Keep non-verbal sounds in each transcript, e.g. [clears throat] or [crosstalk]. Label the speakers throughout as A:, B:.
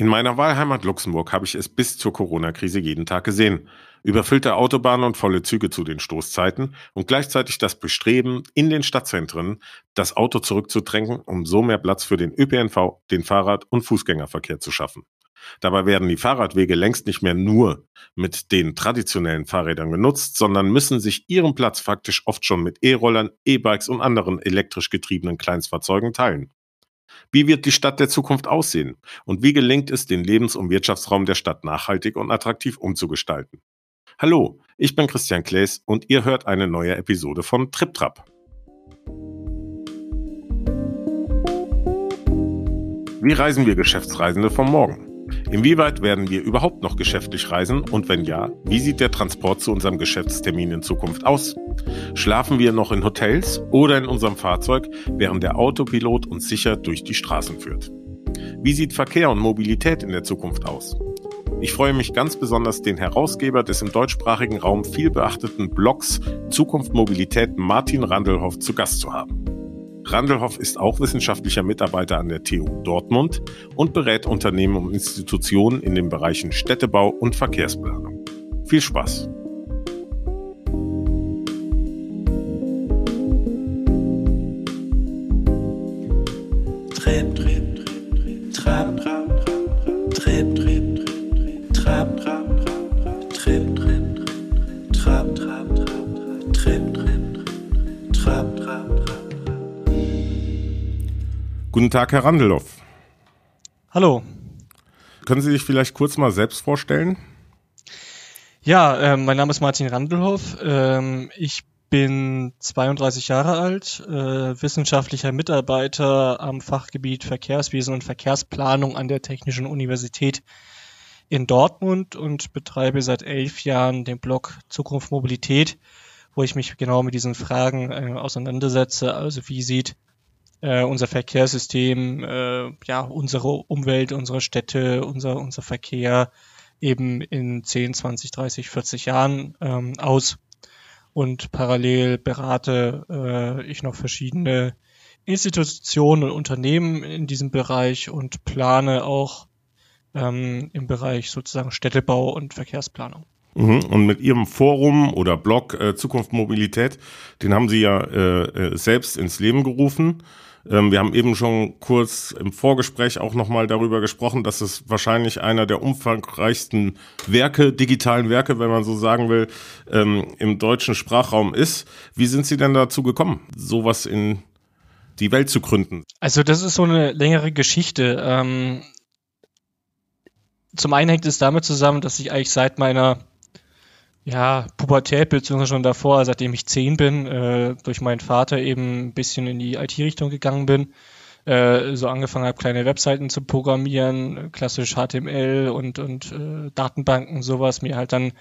A: In meiner Wahlheimat Luxemburg habe ich es bis zur Corona-Krise jeden Tag gesehen. Überfüllte Autobahnen und volle Züge zu den Stoßzeiten und gleichzeitig das Bestreben, in den Stadtzentren das Auto zurückzudrängen, um so mehr Platz für den ÖPNV, den Fahrrad- und Fußgängerverkehr zu schaffen. Dabei werden die Fahrradwege längst nicht mehr nur mit den traditionellen Fahrrädern genutzt, sondern müssen sich ihren Platz faktisch oft schon mit E-Rollern, E-Bikes und anderen elektrisch getriebenen Kleinstfahrzeugen teilen. Wie wird die Stadt der Zukunft aussehen? Und wie gelingt es, den Lebens- und Wirtschaftsraum der Stadt nachhaltig und attraktiv umzugestalten? Hallo, ich bin Christian Klaes und ihr hört eine neue Episode von TripTrap. Wie reisen wir Geschäftsreisende vom Morgen? Inwieweit werden wir überhaupt noch geschäftlich reisen und wenn ja, wie sieht der Transport zu unserem Geschäftstermin in Zukunft aus? Schlafen wir noch in Hotels oder in unserem Fahrzeug, während der Autopilot uns sicher durch die Straßen führt? Wie sieht Verkehr und Mobilität in der Zukunft aus? Ich freue mich ganz besonders, den Herausgeber des im deutschsprachigen Raum viel beachteten Blogs Zukunft Mobilität Martin Randelhoff zu Gast zu haben. Randelhoff ist auch wissenschaftlicher Mitarbeiter an der TU Dortmund und berät Unternehmen und Institutionen in den Bereichen Städtebau und Verkehrsplanung. Viel Spaß! Guten Tag, Herr Randelhoff.
B: Hallo.
A: Können Sie sich vielleicht kurz mal selbst vorstellen?
B: Ja, äh, mein Name ist Martin Randelhoff. Ähm, ich bin 32 Jahre alt, äh, wissenschaftlicher Mitarbeiter am Fachgebiet Verkehrswesen und Verkehrsplanung an der Technischen Universität in Dortmund und betreibe seit elf Jahren den Blog Zukunft Mobilität, wo ich mich genau mit diesen Fragen äh, auseinandersetze. Also wie sieht äh, unser Verkehrssystem, äh, ja, unsere Umwelt, unsere Städte, unser, unser Verkehr eben in 10, 20, 30, 40 Jahren ähm, aus. Und parallel berate äh, ich noch verschiedene Institutionen und Unternehmen in diesem Bereich und plane auch ähm, im Bereich sozusagen Städtebau und Verkehrsplanung.
A: Mhm. Und mit Ihrem Forum oder Blog äh, Zukunft Mobilität, den haben Sie ja äh, äh selbst ins Leben gerufen. Ähm, wir haben eben schon kurz im Vorgespräch auch nochmal darüber gesprochen, dass es wahrscheinlich einer der umfangreichsten Werke, digitalen Werke, wenn man so sagen will, ähm, im deutschen Sprachraum ist. Wie sind Sie denn dazu gekommen, sowas in die Welt zu gründen?
B: Also das ist so eine längere Geschichte. Ähm, zum einen hängt es damit zusammen, dass ich eigentlich seit meiner ja, Pubertät, beziehungsweise schon davor, seitdem ich zehn bin, äh, durch meinen Vater eben ein bisschen in die IT-Richtung gegangen bin. Äh, so angefangen habe, kleine Webseiten zu programmieren, klassisch HTML und, und äh, Datenbanken, sowas, mir halt dann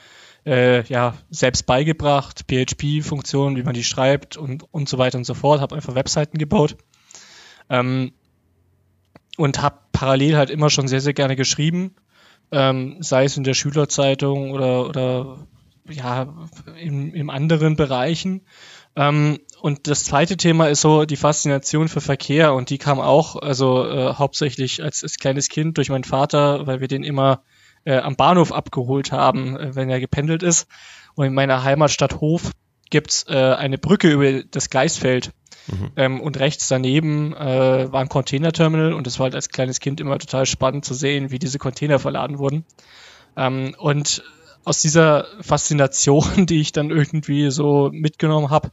B: äh, ja selbst beigebracht, PHP-Funktionen, wie man die schreibt und, und so weiter und so fort, habe einfach Webseiten gebaut. Ähm, und habe parallel halt immer schon sehr, sehr gerne geschrieben, ähm, sei es in der Schülerzeitung oder, oder ja, in, in anderen Bereichen. Ähm, und das zweite Thema ist so die Faszination für Verkehr und die kam auch, also äh, hauptsächlich als, als kleines Kind durch meinen Vater, weil wir den immer äh, am Bahnhof abgeholt haben, äh, wenn er gependelt ist. Und in meiner Heimatstadt Hof gibt's äh, eine Brücke über das Gleisfeld. Mhm. Ähm, und rechts daneben äh, war ein Containerterminal und es war halt als kleines Kind immer total spannend zu sehen, wie diese Container verladen wurden. Ähm, und aus dieser Faszination, [laughs] die ich dann irgendwie so mitgenommen habe,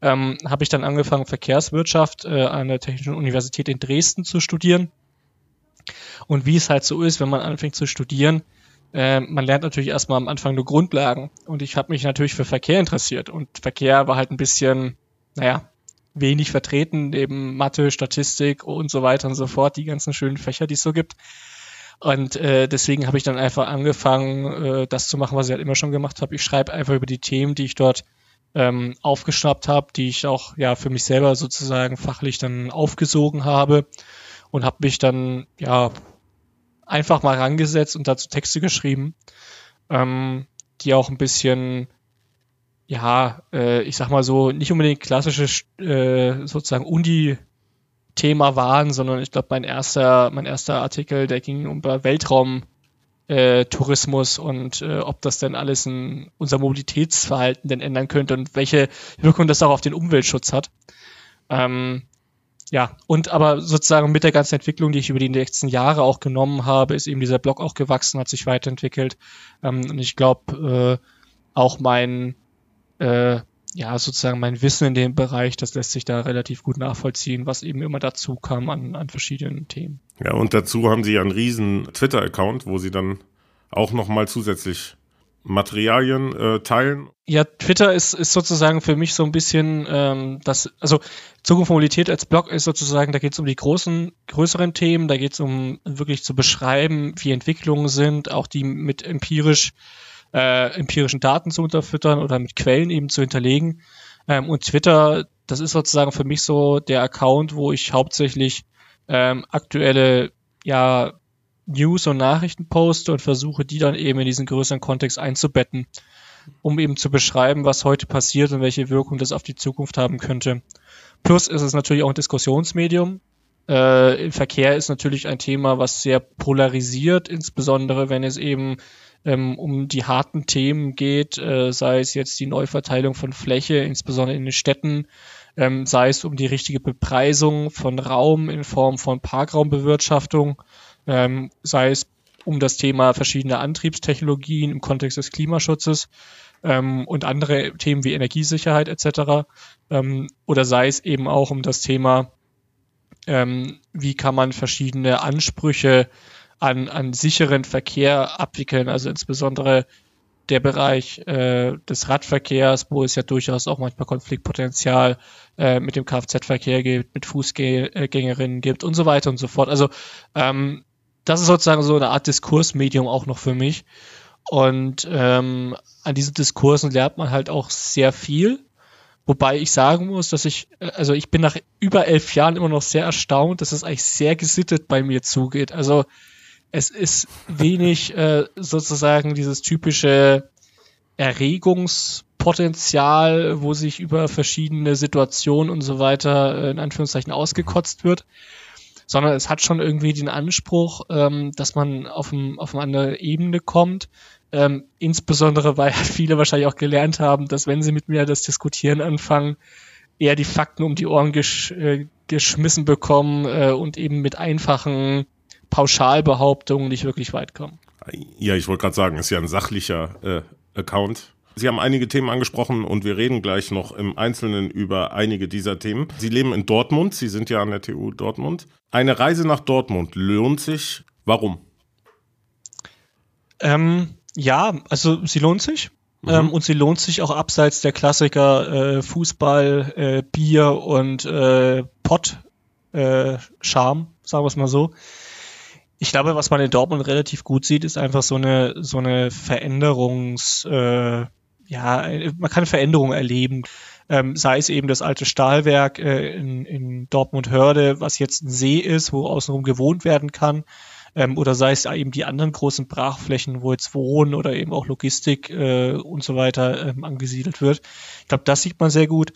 B: ähm, habe ich dann angefangen, Verkehrswirtschaft äh, an der Technischen Universität in Dresden zu studieren. Und wie es halt so ist, wenn man anfängt zu studieren, äh, man lernt natürlich erstmal am Anfang nur Grundlagen. Und ich habe mich natürlich für Verkehr interessiert. Und Verkehr war halt ein bisschen, naja, wenig vertreten, neben Mathe, Statistik und so weiter und so fort, die ganzen schönen Fächer, die es so gibt. Und äh, deswegen habe ich dann einfach angefangen, äh, das zu machen, was ich halt immer schon gemacht habe. Ich schreibe einfach über die Themen, die ich dort ähm, aufgeschnappt habe, die ich auch ja für mich selber sozusagen fachlich dann aufgesogen habe und habe mich dann ja einfach mal rangesetzt und dazu Texte geschrieben, ähm, die auch ein bisschen ja, äh, ich sag mal so, nicht unbedingt klassische äh, sozusagen Uni Thema waren, sondern ich glaube, mein erster, mein erster Artikel, der ging um Weltraum äh, und äh, ob das denn alles in unser Mobilitätsverhalten denn ändern könnte und welche Wirkung das auch auf den Umweltschutz hat. Ähm, ja, und aber sozusagen mit der ganzen Entwicklung, die ich über die nächsten Jahre auch genommen habe, ist eben dieser Blog auch gewachsen, hat sich weiterentwickelt. Ähm, und ich glaube, äh, auch mein, äh, ja, sozusagen mein Wissen in dem Bereich, das lässt sich da relativ gut nachvollziehen, was eben immer dazu kam an, an verschiedenen Themen.
A: Ja, und dazu haben Sie ja einen riesen Twitter-Account, wo Sie dann auch nochmal zusätzlich Materialien äh, teilen.
B: Ja, Twitter ist, ist sozusagen für mich so ein bisschen ähm, das, also Zukunft Mobilität als Blog ist sozusagen, da geht es um die großen, größeren Themen, da geht es um wirklich zu beschreiben, wie Entwicklungen sind, auch die mit empirisch äh, empirischen Daten zu unterfüttern oder mit Quellen eben zu hinterlegen. Ähm, und Twitter, das ist sozusagen für mich so der Account, wo ich hauptsächlich ähm, aktuelle ja, News und Nachrichten poste und versuche, die dann eben in diesen größeren Kontext einzubetten, um eben zu beschreiben, was heute passiert und welche Wirkung das auf die Zukunft haben könnte. Plus ist es natürlich auch ein Diskussionsmedium. Äh, Verkehr ist natürlich ein Thema, was sehr polarisiert, insbesondere wenn es eben ähm, um die harten Themen geht, äh, sei es jetzt die Neuverteilung von Fläche, insbesondere in den Städten, ähm, sei es um die richtige Bepreisung von Raum in Form von Parkraumbewirtschaftung, ähm, sei es um das Thema verschiedener Antriebstechnologien im Kontext des Klimaschutzes ähm, und andere Themen wie Energiesicherheit etc. Ähm, oder sei es eben auch um das Thema, ähm, wie kann man verschiedene Ansprüche an, an sicheren Verkehr abwickeln, also insbesondere der Bereich äh, des Radverkehrs, wo es ja durchaus auch manchmal Konfliktpotenzial äh, mit dem Kfz-Verkehr gibt, mit Fußgängerinnen gibt und so weiter und so fort. Also ähm, das ist sozusagen so eine Art Diskursmedium auch noch für mich. Und ähm, an diesen Diskursen lernt man halt auch sehr viel. Wobei ich sagen muss, dass ich, äh, also ich bin nach über elf Jahren immer noch sehr erstaunt, dass es eigentlich sehr gesittet bei mir zugeht. Also es ist wenig äh, sozusagen dieses typische Erregungspotenzial, wo sich über verschiedene Situationen und so weiter äh, in Anführungszeichen ausgekotzt wird, sondern es hat schon irgendwie den Anspruch, ähm, dass man auf, ein, auf eine andere Ebene kommt. Ähm, insbesondere, weil viele wahrscheinlich auch gelernt haben, dass wenn sie mit mir das Diskutieren anfangen, eher die Fakten um die Ohren gesch äh, geschmissen bekommen äh, und eben mit einfachen Pauschalbehauptungen nicht wirklich weit kommen.
A: Ja, ich wollte gerade sagen, ist ja ein sachlicher äh, Account. Sie haben einige Themen angesprochen und wir reden gleich noch im Einzelnen über einige dieser Themen. Sie leben in Dortmund, Sie sind ja an der TU Dortmund. Eine Reise nach Dortmund lohnt sich. Warum?
B: Ähm, ja, also sie lohnt sich. Mhm. Ähm, und sie lohnt sich auch abseits der Klassiker äh, Fußball, äh, Bier und äh, Pott, äh, sagen wir es mal so ich glaube, was man in Dortmund relativ gut sieht, ist einfach so eine, so eine Veränderungs, äh, ja, man kann Veränderungen erleben. Ähm, sei es eben das alte Stahlwerk äh, in, in Dortmund-Hörde, was jetzt ein See ist, wo außenrum gewohnt werden kann. Ähm, oder sei es eben die anderen großen Brachflächen, wo jetzt Wohnen oder eben auch Logistik äh, und so weiter ähm, angesiedelt wird. Ich glaube, das sieht man sehr gut.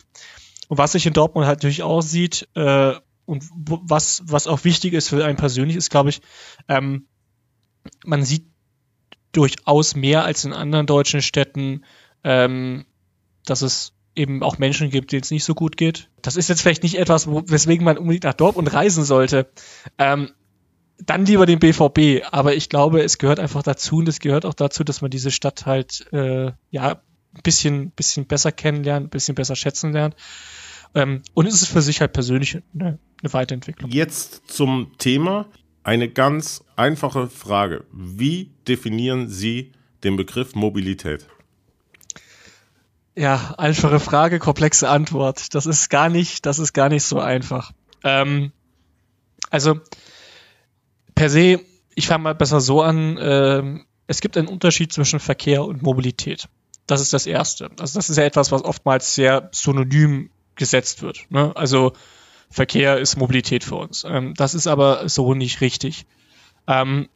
B: Und was sich in Dortmund halt natürlich auch sieht, äh, und was, was auch wichtig ist für einen persönlich, ist, glaube ich, ähm, man sieht durchaus mehr als in anderen deutschen Städten, ähm, dass es eben auch Menschen gibt, denen es nicht so gut geht. Das ist jetzt vielleicht nicht etwas, weswegen man unbedingt nach Dortmund reisen sollte. Ähm, dann lieber den BVB. Aber ich glaube, es gehört einfach dazu und es gehört auch dazu, dass man diese Stadt halt äh, ja ein bisschen, bisschen besser kennenlernt, ein bisschen besser schätzen lernt. Ähm, und es ist für sich halt persönlich eine, eine Weiterentwicklung.
A: Jetzt zum Thema. Eine ganz einfache Frage. Wie definieren Sie den Begriff Mobilität?
B: Ja, einfache Frage, komplexe Antwort. Das ist gar nicht, das ist gar nicht so einfach. Ähm, also per se, ich fange mal besser so an. Ähm, es gibt einen Unterschied zwischen Verkehr und Mobilität. Das ist das Erste. Also das ist ja etwas, was oftmals sehr synonym gesetzt wird. Ne? Also Verkehr ist Mobilität für uns. Ähm, das ist aber so nicht richtig. Ähm,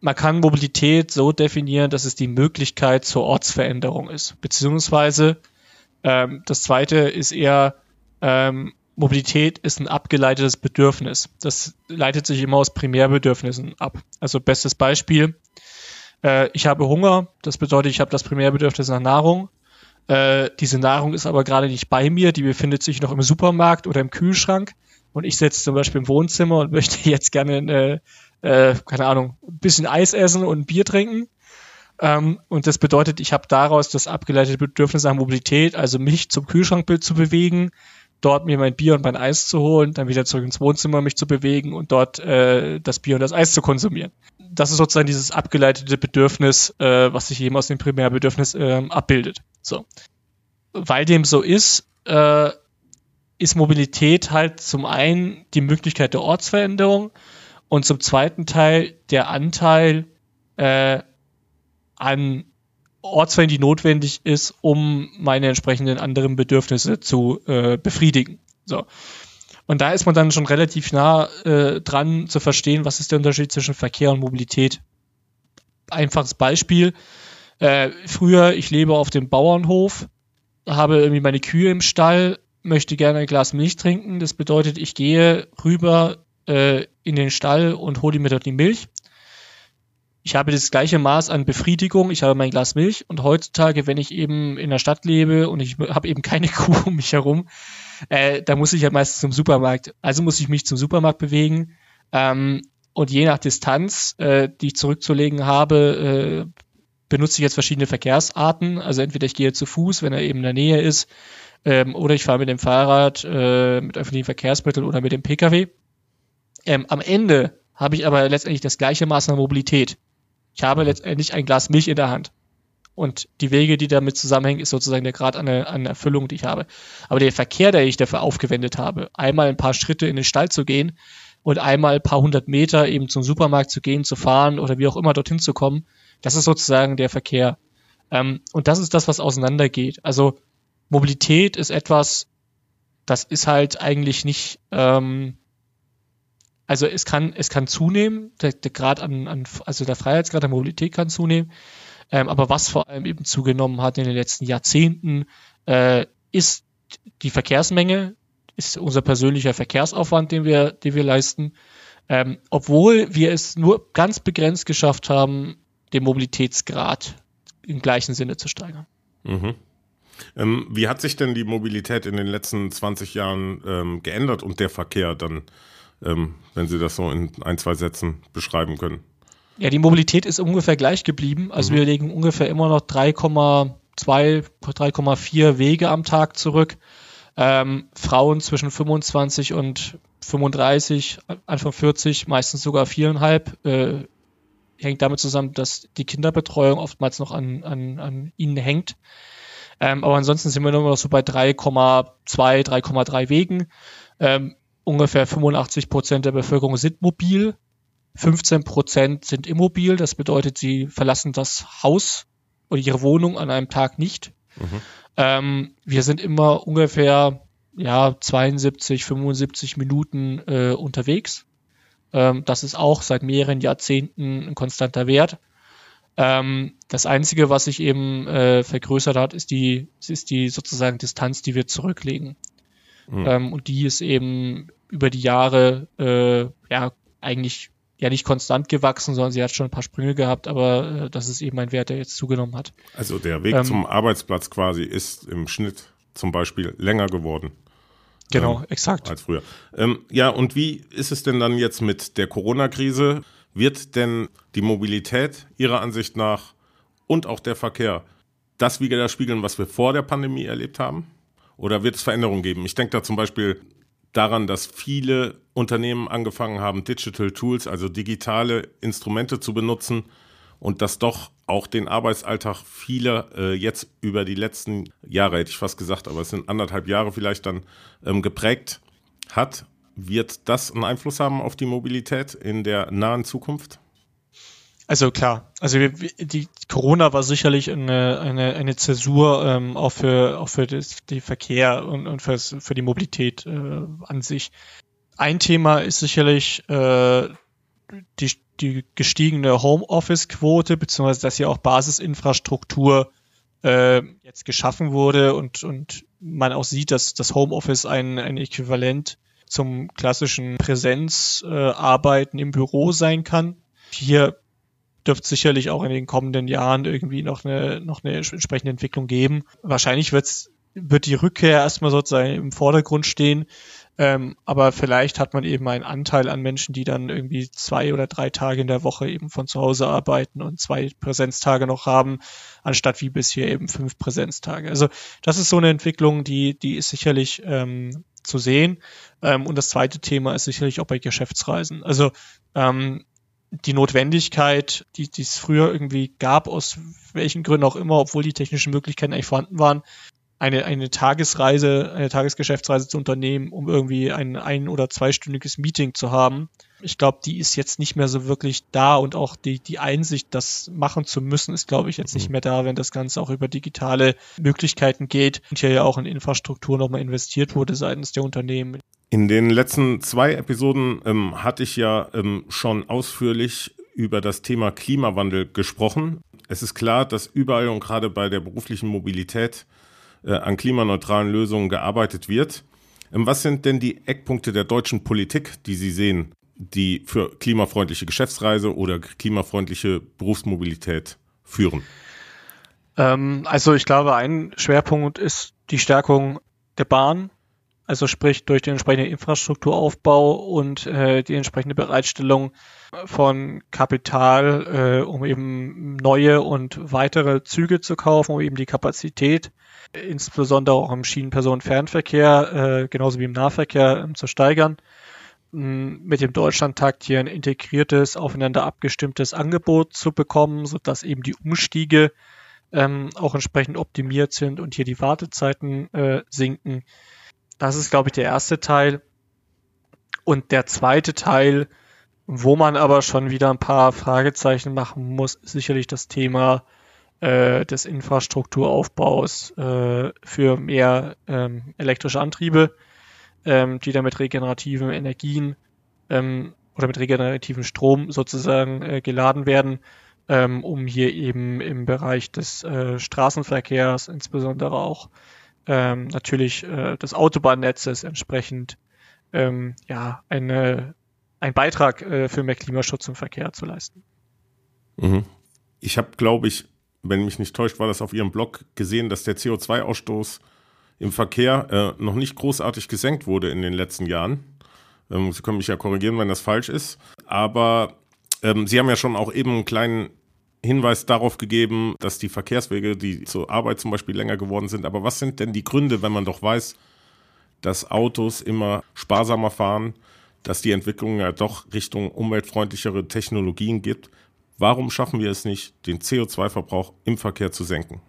B: man kann Mobilität so definieren, dass es die Möglichkeit zur Ortsveränderung ist. Beziehungsweise ähm, das zweite ist eher, ähm, Mobilität ist ein abgeleitetes Bedürfnis. Das leitet sich immer aus Primärbedürfnissen ab. Also bestes Beispiel, äh, ich habe Hunger, das bedeutet, ich habe das Primärbedürfnis nach Nahrung. Äh, diese Nahrung ist aber gerade nicht bei mir, die befindet sich noch im Supermarkt oder im Kühlschrank. Und ich sitze zum Beispiel im Wohnzimmer und möchte [laughs] jetzt gerne, äh, äh, keine Ahnung, ein bisschen Eis essen und ein Bier trinken. Ähm, und das bedeutet, ich habe daraus das abgeleitete Bedürfnis nach Mobilität, also mich zum Kühlschrankbild zu bewegen, dort mir mein Bier und mein Eis zu holen, dann wieder zurück ins Wohnzimmer mich zu bewegen und dort äh, das Bier und das Eis zu konsumieren. Das ist sozusagen dieses abgeleitete Bedürfnis, äh, was sich eben aus dem Primärbedürfnis äh, abbildet. So. Weil dem so ist, äh, ist Mobilität halt zum einen die Möglichkeit der Ortsveränderung und zum zweiten Teil der Anteil äh, an Ortswellen, die notwendig ist, um meine entsprechenden anderen Bedürfnisse zu äh, befriedigen. So. Und da ist man dann schon relativ nah äh, dran zu verstehen, was ist der Unterschied zwischen Verkehr und Mobilität. Einfaches Beispiel. Äh, früher, ich lebe auf dem Bauernhof, habe irgendwie meine Kühe im Stall, möchte gerne ein Glas Milch trinken. Das bedeutet, ich gehe rüber äh, in den Stall und hole mir dort die Milch ich habe das gleiche Maß an Befriedigung, ich habe mein Glas Milch und heutzutage, wenn ich eben in der Stadt lebe und ich habe eben keine [laughs] Kuh um mich herum, äh, da muss ich halt meistens zum Supermarkt. Also muss ich mich zum Supermarkt bewegen ähm, und je nach Distanz, äh, die ich zurückzulegen habe, äh, benutze ich jetzt verschiedene Verkehrsarten. Also entweder ich gehe zu Fuß, wenn er eben in der Nähe ist, ähm, oder ich fahre mit dem Fahrrad, äh, mit öffentlichen Verkehrsmitteln oder mit dem Pkw. Ähm, am Ende habe ich aber letztendlich das gleiche Maß an Mobilität. Ich habe letztendlich ein Glas Milch in der Hand. Und die Wege, die damit zusammenhängen, ist sozusagen der Grad an, an Erfüllung, die ich habe. Aber der Verkehr, der ich dafür aufgewendet habe, einmal ein paar Schritte in den Stall zu gehen und einmal ein paar hundert Meter eben zum Supermarkt zu gehen, zu fahren oder wie auch immer dorthin zu kommen, das ist sozusagen der Verkehr. Ähm, und das ist das, was auseinandergeht. Also Mobilität ist etwas, das ist halt eigentlich nicht, ähm, also es kann, es kann zunehmen, der, der Grad an, an, also der Freiheitsgrad der Mobilität kann zunehmen. Ähm, aber was vor allem eben zugenommen hat in den letzten Jahrzehnten, äh, ist die Verkehrsmenge, ist unser persönlicher Verkehrsaufwand, den wir, den wir leisten. Ähm, obwohl wir es nur ganz begrenzt geschafft haben, den Mobilitätsgrad im gleichen Sinne zu steigern.
A: Mhm. Ähm, wie hat sich denn die Mobilität in den letzten 20 Jahren ähm, geändert und der Verkehr dann? ähm, wenn Sie das so in ein, zwei Sätzen beschreiben können.
B: Ja, die Mobilität ist ungefähr gleich geblieben. Also mhm. wir legen ungefähr immer noch 3,2, 3,4 Wege am Tag zurück. Ähm, Frauen zwischen 25 und 35, Anfang 40, meistens sogar viereinhalb. Äh, hängt damit zusammen, dass die Kinderbetreuung oftmals noch an, an, an ihnen hängt. Ähm, aber ansonsten sind wir immer noch so bei 3,2, 3,3 Wegen. Ähm, ungefähr 85 Prozent der Bevölkerung sind mobil, 15 Prozent sind immobil. Das bedeutet, sie verlassen das Haus oder ihre Wohnung an einem Tag nicht. Mhm. Ähm, wir sind immer ungefähr ja 72, 75 Minuten äh, unterwegs. Ähm, das ist auch seit mehreren Jahrzehnten ein konstanter Wert. Ähm, das Einzige, was sich eben äh, vergrößert hat, ist die, ist die sozusagen Distanz, die wir zurücklegen. Mhm. Ähm, und die ist eben über die Jahre äh, ja eigentlich ja nicht konstant gewachsen, sondern sie hat schon ein paar Sprünge gehabt, aber äh, das ist eben ein Wert, der jetzt zugenommen hat.
A: Also der Weg ähm, zum Arbeitsplatz quasi ist im Schnitt zum Beispiel länger geworden.
B: Genau, ähm, exakt.
A: Als früher. Ähm, ja, und wie ist es denn dann jetzt mit der Corona-Krise? Wird denn die Mobilität Ihrer Ansicht nach und auch der Verkehr das widerspiegeln, was wir vor der Pandemie erlebt haben? Oder wird es Veränderungen geben? Ich denke da zum Beispiel daran, dass viele Unternehmen angefangen haben, Digital Tools, also digitale Instrumente zu benutzen und dass doch auch den Arbeitsalltag viele äh, jetzt über die letzten Jahre, hätte ich fast gesagt, aber es sind anderthalb Jahre vielleicht dann ähm, geprägt hat. Wird das einen Einfluss haben auf die Mobilität in der nahen Zukunft?
B: Also klar, also die Corona war sicherlich eine, eine, eine Zäsur ähm, auch für auch für das, die Verkehr und, und fürs, für die Mobilität äh, an sich. Ein Thema ist sicherlich äh, die, die gestiegene Homeoffice-Quote, beziehungsweise dass hier auch Basisinfrastruktur äh, jetzt geschaffen wurde und, und man auch sieht, dass das Homeoffice ein, ein Äquivalent zum klassischen Präsenzarbeiten äh, im Büro sein kann. Hier dürfte sicherlich auch in den kommenden Jahren irgendwie noch eine, noch eine entsprechende Entwicklung geben. Wahrscheinlich wird's, wird die Rückkehr erstmal sozusagen im Vordergrund stehen. Ähm, aber vielleicht hat man eben einen Anteil an Menschen, die dann irgendwie zwei oder drei Tage in der Woche eben von zu Hause arbeiten und zwei Präsenztage noch haben, anstatt wie bisher eben fünf Präsenztage. Also das ist so eine Entwicklung, die, die ist sicherlich ähm, zu sehen. Ähm, und das zweite Thema ist sicherlich auch bei Geschäftsreisen. Also ähm, die Notwendigkeit, die, die es früher irgendwie gab, aus welchen Gründen auch immer, obwohl die technischen Möglichkeiten eigentlich vorhanden waren, eine, eine Tagesreise, eine Tagesgeschäftsreise zu unternehmen, um irgendwie ein ein- oder zweistündiges Meeting zu haben. Ich glaube, die ist jetzt nicht mehr so wirklich da und auch die, die Einsicht, das machen zu müssen, ist, glaube ich, jetzt nicht mhm. mehr da, wenn das Ganze auch über digitale Möglichkeiten geht und hier ja auch in Infrastruktur nochmal investiert wurde seitens der Unternehmen.
A: In den letzten zwei Episoden ähm, hatte ich ja ähm, schon ausführlich über das Thema Klimawandel gesprochen. Es ist klar, dass überall und gerade bei der beruflichen Mobilität äh, an klimaneutralen Lösungen gearbeitet wird. Ähm, was sind denn die Eckpunkte der deutschen Politik, die Sie sehen, die für klimafreundliche Geschäftsreise oder klimafreundliche Berufsmobilität führen?
B: Ähm, also ich glaube, ein Schwerpunkt ist die Stärkung der Bahn, also sprich durch den entsprechenden Infrastrukturaufbau und äh, die entsprechende Bereitstellung von Kapital, äh, um eben neue und weitere Züge zu kaufen, um eben die Kapazität insbesondere auch im Schienenpersonenfernverkehr, äh, genauso wie im Nahverkehr, ähm, zu steigern. Ähm, mit dem Deutschlandtakt hier ein integriertes, aufeinander abgestimmtes Angebot zu bekommen, sodass eben die Umstiege ähm, auch entsprechend optimiert sind und hier die Wartezeiten äh, sinken. Das ist, glaube ich, der erste Teil. Und der zweite Teil, wo man aber schon wieder ein paar Fragezeichen machen muss, ist sicherlich das Thema äh, des Infrastrukturaufbaus äh, für mehr ähm, elektrische Antriebe, ähm, die dann mit regenerativen Energien ähm, oder mit regenerativen Strom sozusagen äh, geladen werden, ähm, um hier eben im Bereich des äh, Straßenverkehrs, insbesondere auch ähm, natürlich äh, des Autobahnnetzes entsprechend ähm, ja eine, ein Beitrag äh, für mehr Klimaschutz im Verkehr zu leisten.
A: Mhm. Ich habe, glaube ich, wenn mich nicht täuscht, war das auf Ihrem Blog gesehen, dass der CO2-Ausstoß im Verkehr äh, noch nicht großartig gesenkt wurde in den letzten Jahren. Ähm, Sie können mich ja korrigieren, wenn das falsch ist. Aber ähm, Sie haben ja schon auch eben einen kleinen Hinweis darauf gegeben, dass die Verkehrswege, die zur Arbeit zum Beispiel länger geworden sind. Aber was sind denn die Gründe, wenn man doch weiß, dass Autos immer sparsamer fahren, dass die Entwicklung ja doch Richtung umweltfreundlichere Technologien gibt? Warum schaffen wir es nicht, den CO2-Verbrauch im Verkehr zu senken?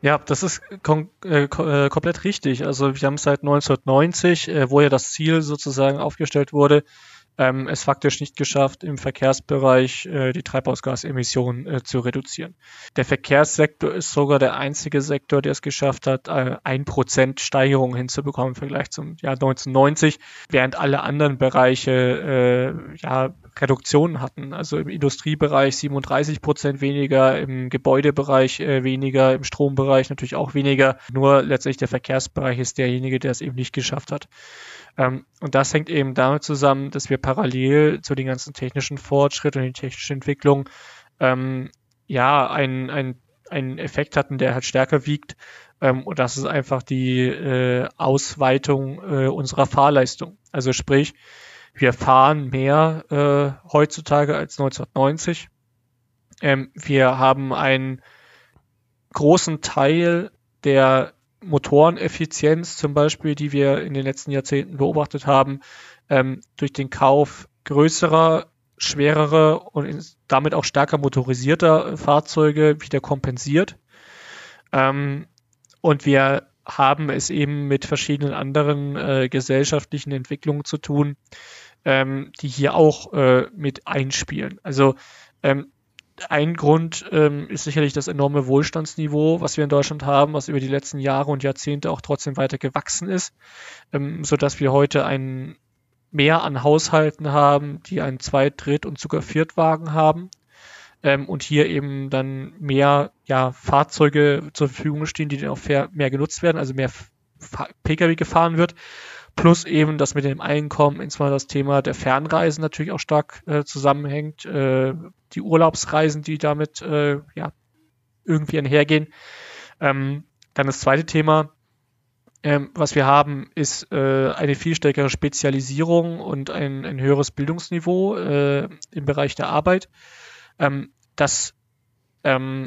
B: Ja, das ist äh, äh, komplett richtig. Also wir haben seit 1990, äh, wo ja das Ziel sozusagen aufgestellt wurde, ähm, es faktisch nicht geschafft, im Verkehrsbereich äh, die Treibhausgasemissionen äh, zu reduzieren. Der Verkehrssektor ist sogar der einzige Sektor, der es geschafft hat, äh, ein äh, Prozent Steigerung hinzubekommen im Vergleich zum Jahr 1990, während alle anderen Bereiche äh, ja Reduktionen hatten. Also im Industriebereich 37 Prozent weniger, im Gebäudebereich äh, weniger, im Strombereich natürlich auch weniger. Nur letztlich der Verkehrsbereich ist derjenige, der es eben nicht geschafft hat. Ähm, und das hängt eben damit zusammen, dass wir parallel zu den ganzen technischen Fortschritten und den technischen Entwicklungen ähm, ja einen ein Effekt hatten, der halt stärker wiegt. Ähm, und das ist einfach die äh, Ausweitung äh, unserer Fahrleistung. Also sprich, wir fahren mehr äh, heutzutage als 1990. Ähm, wir haben einen großen Teil der Motoreneffizienz zum Beispiel, die wir in den letzten Jahrzehnten beobachtet haben, ähm, durch den Kauf größerer, schwererer und damit auch stärker motorisierter Fahrzeuge wieder kompensiert. Ähm, und wir haben es eben mit verschiedenen anderen äh, gesellschaftlichen Entwicklungen zu tun, ähm, die hier auch äh, mit einspielen. Also ähm, ein Grund ähm, ist sicherlich das enorme Wohlstandsniveau, was wir in Deutschland haben, was über die letzten Jahre und Jahrzehnte auch trotzdem weiter gewachsen ist, ähm, so dass wir heute ein mehr an Haushalten haben, die einen Zweit-, Dritt- und sogar Viertwagen haben. ähm, und hier eben dann mehr ja, Fahrzeuge zur Verfügung stehen, die dann auch mehr genutzt werden, also mehr Pkw gefahren wird. Plus eben, dass mit dem Einkommen insbesondere das Thema der Fernreisen natürlich auch stark äh, zusammenhängt, äh, die Urlaubsreisen, die damit äh, ja irgendwie einhergehen. Ähm, dann das zweite Thema, ähm, was wir haben, ist äh, eine viel stärkere Spezialisierung und ein, ein höheres Bildungsniveau äh, im Bereich der Arbeit. Ähm, das ähm,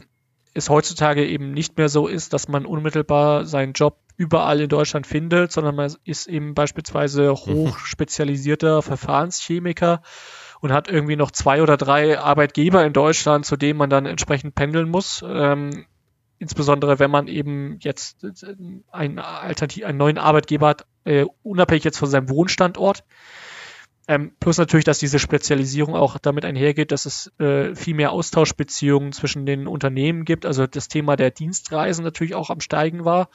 B: es heutzutage eben nicht mehr so ist, dass man unmittelbar seinen Job überall in Deutschland findet, sondern man ist eben beispielsweise hochspezialisierter Verfahrenschemiker und hat irgendwie noch zwei oder drei Arbeitgeber in Deutschland, zu denen man dann entsprechend pendeln muss. Ähm, insbesondere wenn man eben jetzt äh, einen, Alternativ einen neuen Arbeitgeber hat, äh, unabhängig jetzt von seinem Wohnstandort. Ähm, plus natürlich, dass diese Spezialisierung auch damit einhergeht, dass es äh, viel mehr Austauschbeziehungen zwischen den Unternehmen gibt. Also das Thema der Dienstreisen natürlich auch am Steigen war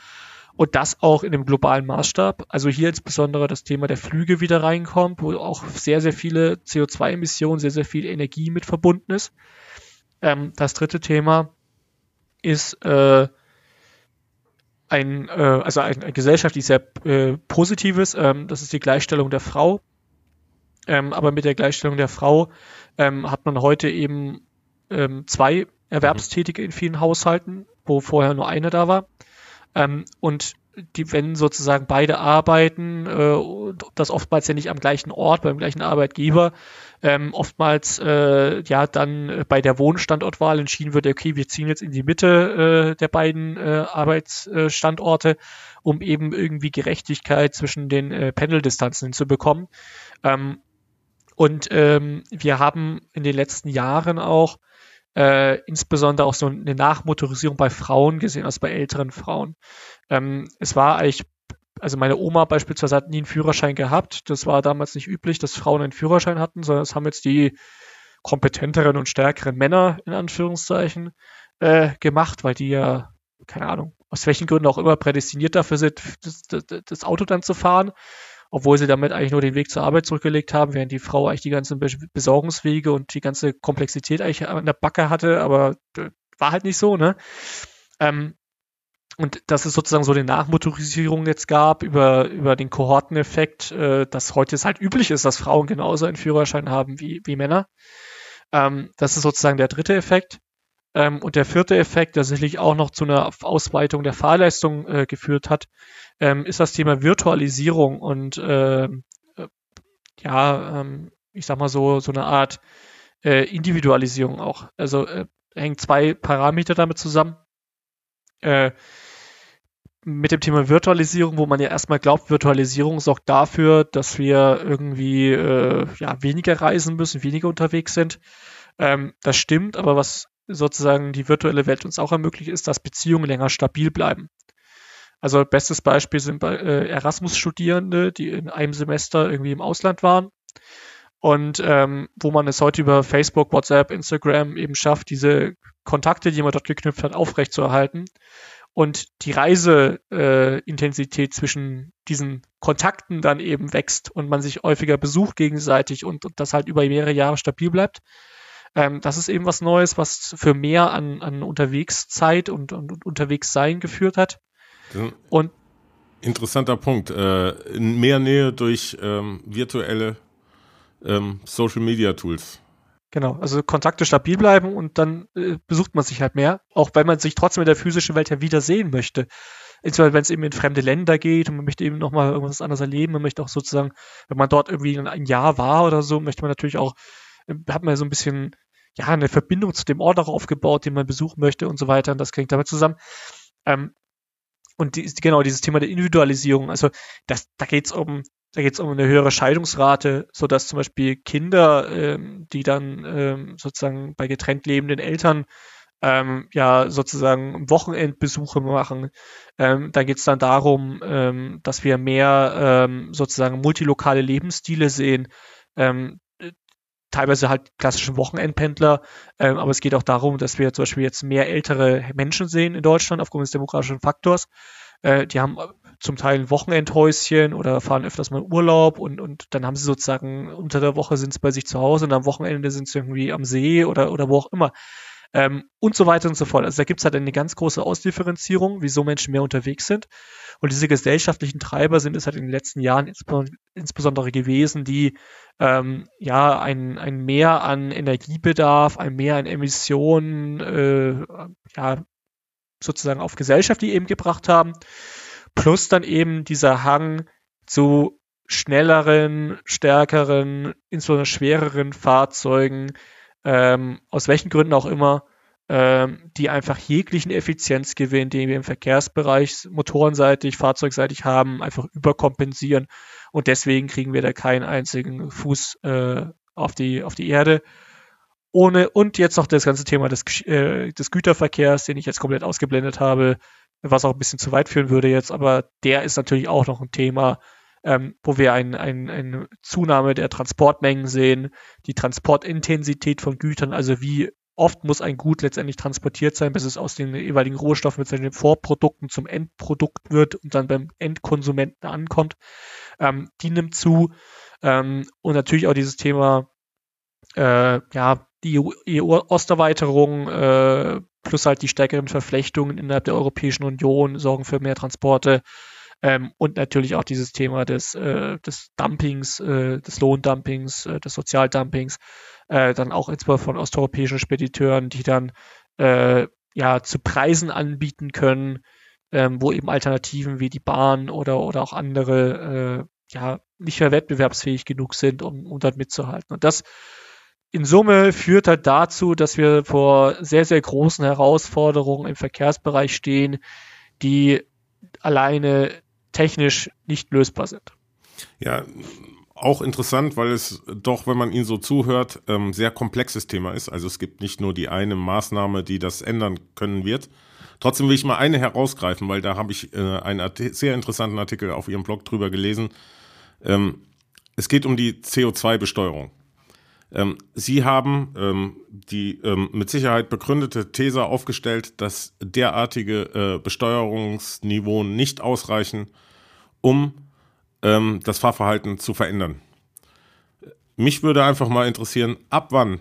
B: und das auch in einem globalen Maßstab. Also hier insbesondere das Thema der Flüge wieder reinkommt, wo auch sehr, sehr viele CO2-Emissionen, sehr, sehr viel Energie mit verbunden ist. Ähm, das dritte Thema ist äh, ein, äh, also ein, ein gesellschaftlich sehr äh, positives, ähm, das ist die Gleichstellung der Frau. Ähm, aber mit der Gleichstellung der Frau ähm, hat man heute eben ähm, zwei Erwerbstätige in vielen Haushalten, wo vorher nur eine da war. Ähm, und die, wenn sozusagen beide arbeiten, äh, das oftmals ja nicht am gleichen Ort, beim gleichen Arbeitgeber, ähm, oftmals äh, ja dann bei der Wohnstandortwahl entschieden wird, okay, wir ziehen jetzt in die Mitte äh, der beiden äh, Arbeitsstandorte, um eben irgendwie Gerechtigkeit zwischen den äh, Pendeldistanzen hinzubekommen. Ähm, und ähm, wir haben in den letzten Jahren auch äh, insbesondere auch so eine Nachmotorisierung bei Frauen gesehen, also bei älteren Frauen. Ähm, es war eigentlich, also meine Oma beispielsweise hat nie einen Führerschein gehabt. Das war damals nicht üblich, dass Frauen einen Führerschein hatten, sondern es haben jetzt die kompetenteren und stärkeren Männer in Anführungszeichen äh, gemacht, weil die ja, keine Ahnung, aus welchen Gründen auch immer prädestiniert dafür sind, das, das, das Auto dann zu fahren obwohl sie damit eigentlich nur den Weg zur Arbeit zurückgelegt haben, während die Frau eigentlich die ganzen Besorgungswege und die ganze Komplexität eigentlich an der Backe hatte, aber äh, war halt nicht so, ne? Ähm, und dass es sozusagen so eine Nachmotorisierung jetzt gab über, über den Kohorteneffekt, äh, dass heute es halt üblich ist, dass Frauen genauso einen Führerschein haben wie, wie Männer. Ähm, das ist sozusagen der dritte Effekt. Ähm, und der vierte Effekt, der sicherlich auch noch zu einer Ausweitung der Fahrleistung äh, geführt hat, ähm, ist das Thema Virtualisierung und äh, äh, ja, ähm, ich sag mal so, so eine Art äh, Individualisierung auch. Also äh, hängen zwei Parameter damit zusammen. Äh, mit dem Thema Virtualisierung, wo man ja erstmal glaubt, Virtualisierung sorgt dafür, dass wir irgendwie äh, ja, weniger reisen müssen, weniger unterwegs sind. Ähm, das stimmt, aber was sozusagen die virtuelle Welt uns auch ermöglicht, ist, dass Beziehungen länger stabil bleiben. Also bestes Beispiel sind äh, Erasmus-Studierende, die in einem Semester irgendwie im Ausland waren und ähm, wo man es heute über Facebook, WhatsApp, Instagram eben schafft, diese Kontakte, die man dort geknüpft hat, aufrechtzuerhalten und die Reiseintensität äh, zwischen diesen Kontakten dann eben wächst und man sich häufiger besucht gegenseitig und, und das halt über mehrere Jahre stabil bleibt. Ähm, das ist eben was Neues, was für mehr an, an Unterwegszeit und, und, und Unterwegssein geführt hat.
A: Und interessanter Punkt. Äh, mehr Nähe durch ähm, virtuelle ähm, Social Media Tools.
B: Genau, also Kontakte stabil bleiben und dann äh, besucht man sich halt mehr, auch weil man sich trotzdem in der physischen Welt ja wiedersehen möchte. Insbesondere wenn es eben in fremde Länder geht und man möchte eben nochmal irgendwas anderes erleben, man möchte auch sozusagen, wenn man dort irgendwie ein Jahr war oder so, möchte man natürlich auch, äh, hat man so ein bisschen, ja, eine Verbindung zu dem Ort auch aufgebaut, den man besuchen möchte und so weiter und das klingt damit zusammen. Ähm, und die, genau dieses Thema der Individualisierung, also das, da geht's um da geht's um eine höhere Scheidungsrate, so dass zum Beispiel Kinder, ähm, die dann ähm, sozusagen bei getrennt lebenden Eltern ähm, ja sozusagen Wochenendbesuche machen. Ähm, da geht's dann darum, ähm, dass wir mehr ähm, sozusagen multilokale Lebensstile sehen. Ähm, teilweise halt klassische Wochenendpendler, ähm, aber es geht auch darum, dass wir zum Beispiel jetzt mehr ältere Menschen sehen in Deutschland aufgrund des demografischen Faktors. Äh, die haben zum Teil ein Wochenendhäuschen oder fahren öfters mal Urlaub und, und dann haben sie sozusagen unter der Woche sind sie bei sich zu Hause und am Wochenende sind sie irgendwie am See oder, oder wo auch immer. Ähm, und so weiter und so fort. Also da gibt es halt eine ganz große Ausdifferenzierung, wieso Menschen mehr unterwegs sind. Und diese gesellschaftlichen Treiber sind es halt in den letzten Jahren insbesondere gewesen, die ähm, ja ein, ein Mehr an Energiebedarf, ein Mehr an Emissionen, äh, ja, sozusagen auf Gesellschaft die eben gebracht haben. Plus dann eben dieser Hang zu schnelleren, stärkeren, insbesondere schwereren Fahrzeugen, ähm, aus welchen Gründen auch immer, ähm, die einfach jeglichen Effizienzgewinn, den wir im Verkehrsbereich motorenseitig, fahrzeugseitig haben, einfach überkompensieren. Und deswegen kriegen wir da keinen einzigen Fuß äh, auf, die, auf die Erde. Ohne, und jetzt noch das ganze Thema des, äh, des Güterverkehrs, den ich jetzt komplett ausgeblendet habe, was auch ein bisschen zu weit führen würde jetzt, aber der ist natürlich auch noch ein Thema, ähm, wo wir ein, ein, eine Zunahme der Transportmengen sehen, die Transportintensität von Gütern, also wie oft muss ein Gut letztendlich transportiert sein, bis es aus den jeweiligen Rohstoffen mit seinen Vorprodukten zum Endprodukt wird und dann beim Endkonsumenten ankommt. Ähm, die nimmt zu. Ähm, und natürlich auch dieses Thema, äh, ja, die EU-Osterweiterung äh, plus halt die stärkeren Verflechtungen innerhalb der Europäischen Union sorgen für mehr Transporte. Ähm, und natürlich auch dieses Thema des, äh, des Dumpings, äh, des Lohndumpings, äh, des Sozialdumpings, äh, dann auch insbesondere von osteuropäischen Spediteuren, die dann äh, ja zu Preisen anbieten können, ähm, wo eben Alternativen wie die Bahn oder, oder auch andere äh, ja nicht mehr wettbewerbsfähig genug sind, um, um dort mitzuhalten. Und das in Summe führt halt dazu, dass wir vor sehr, sehr großen Herausforderungen im Verkehrsbereich stehen, die alleine technisch nicht lösbar sind.
A: Ja, auch interessant, weil es doch, wenn man ihn so zuhört, ähm, sehr komplexes Thema ist. Also es gibt nicht nur die eine Maßnahme, die das ändern können wird. Trotzdem will ich mal eine herausgreifen, weil da habe ich äh, einen sehr interessanten Artikel auf Ihrem Blog drüber gelesen. Ähm, es geht um die CO2-Besteuerung. Ähm, Sie haben ähm, die ähm, mit Sicherheit begründete These aufgestellt, dass derartige äh, Besteuerungsniveauen nicht ausreichen, um ähm, das Fahrverhalten zu verändern. Mich würde einfach mal interessieren, ab wann,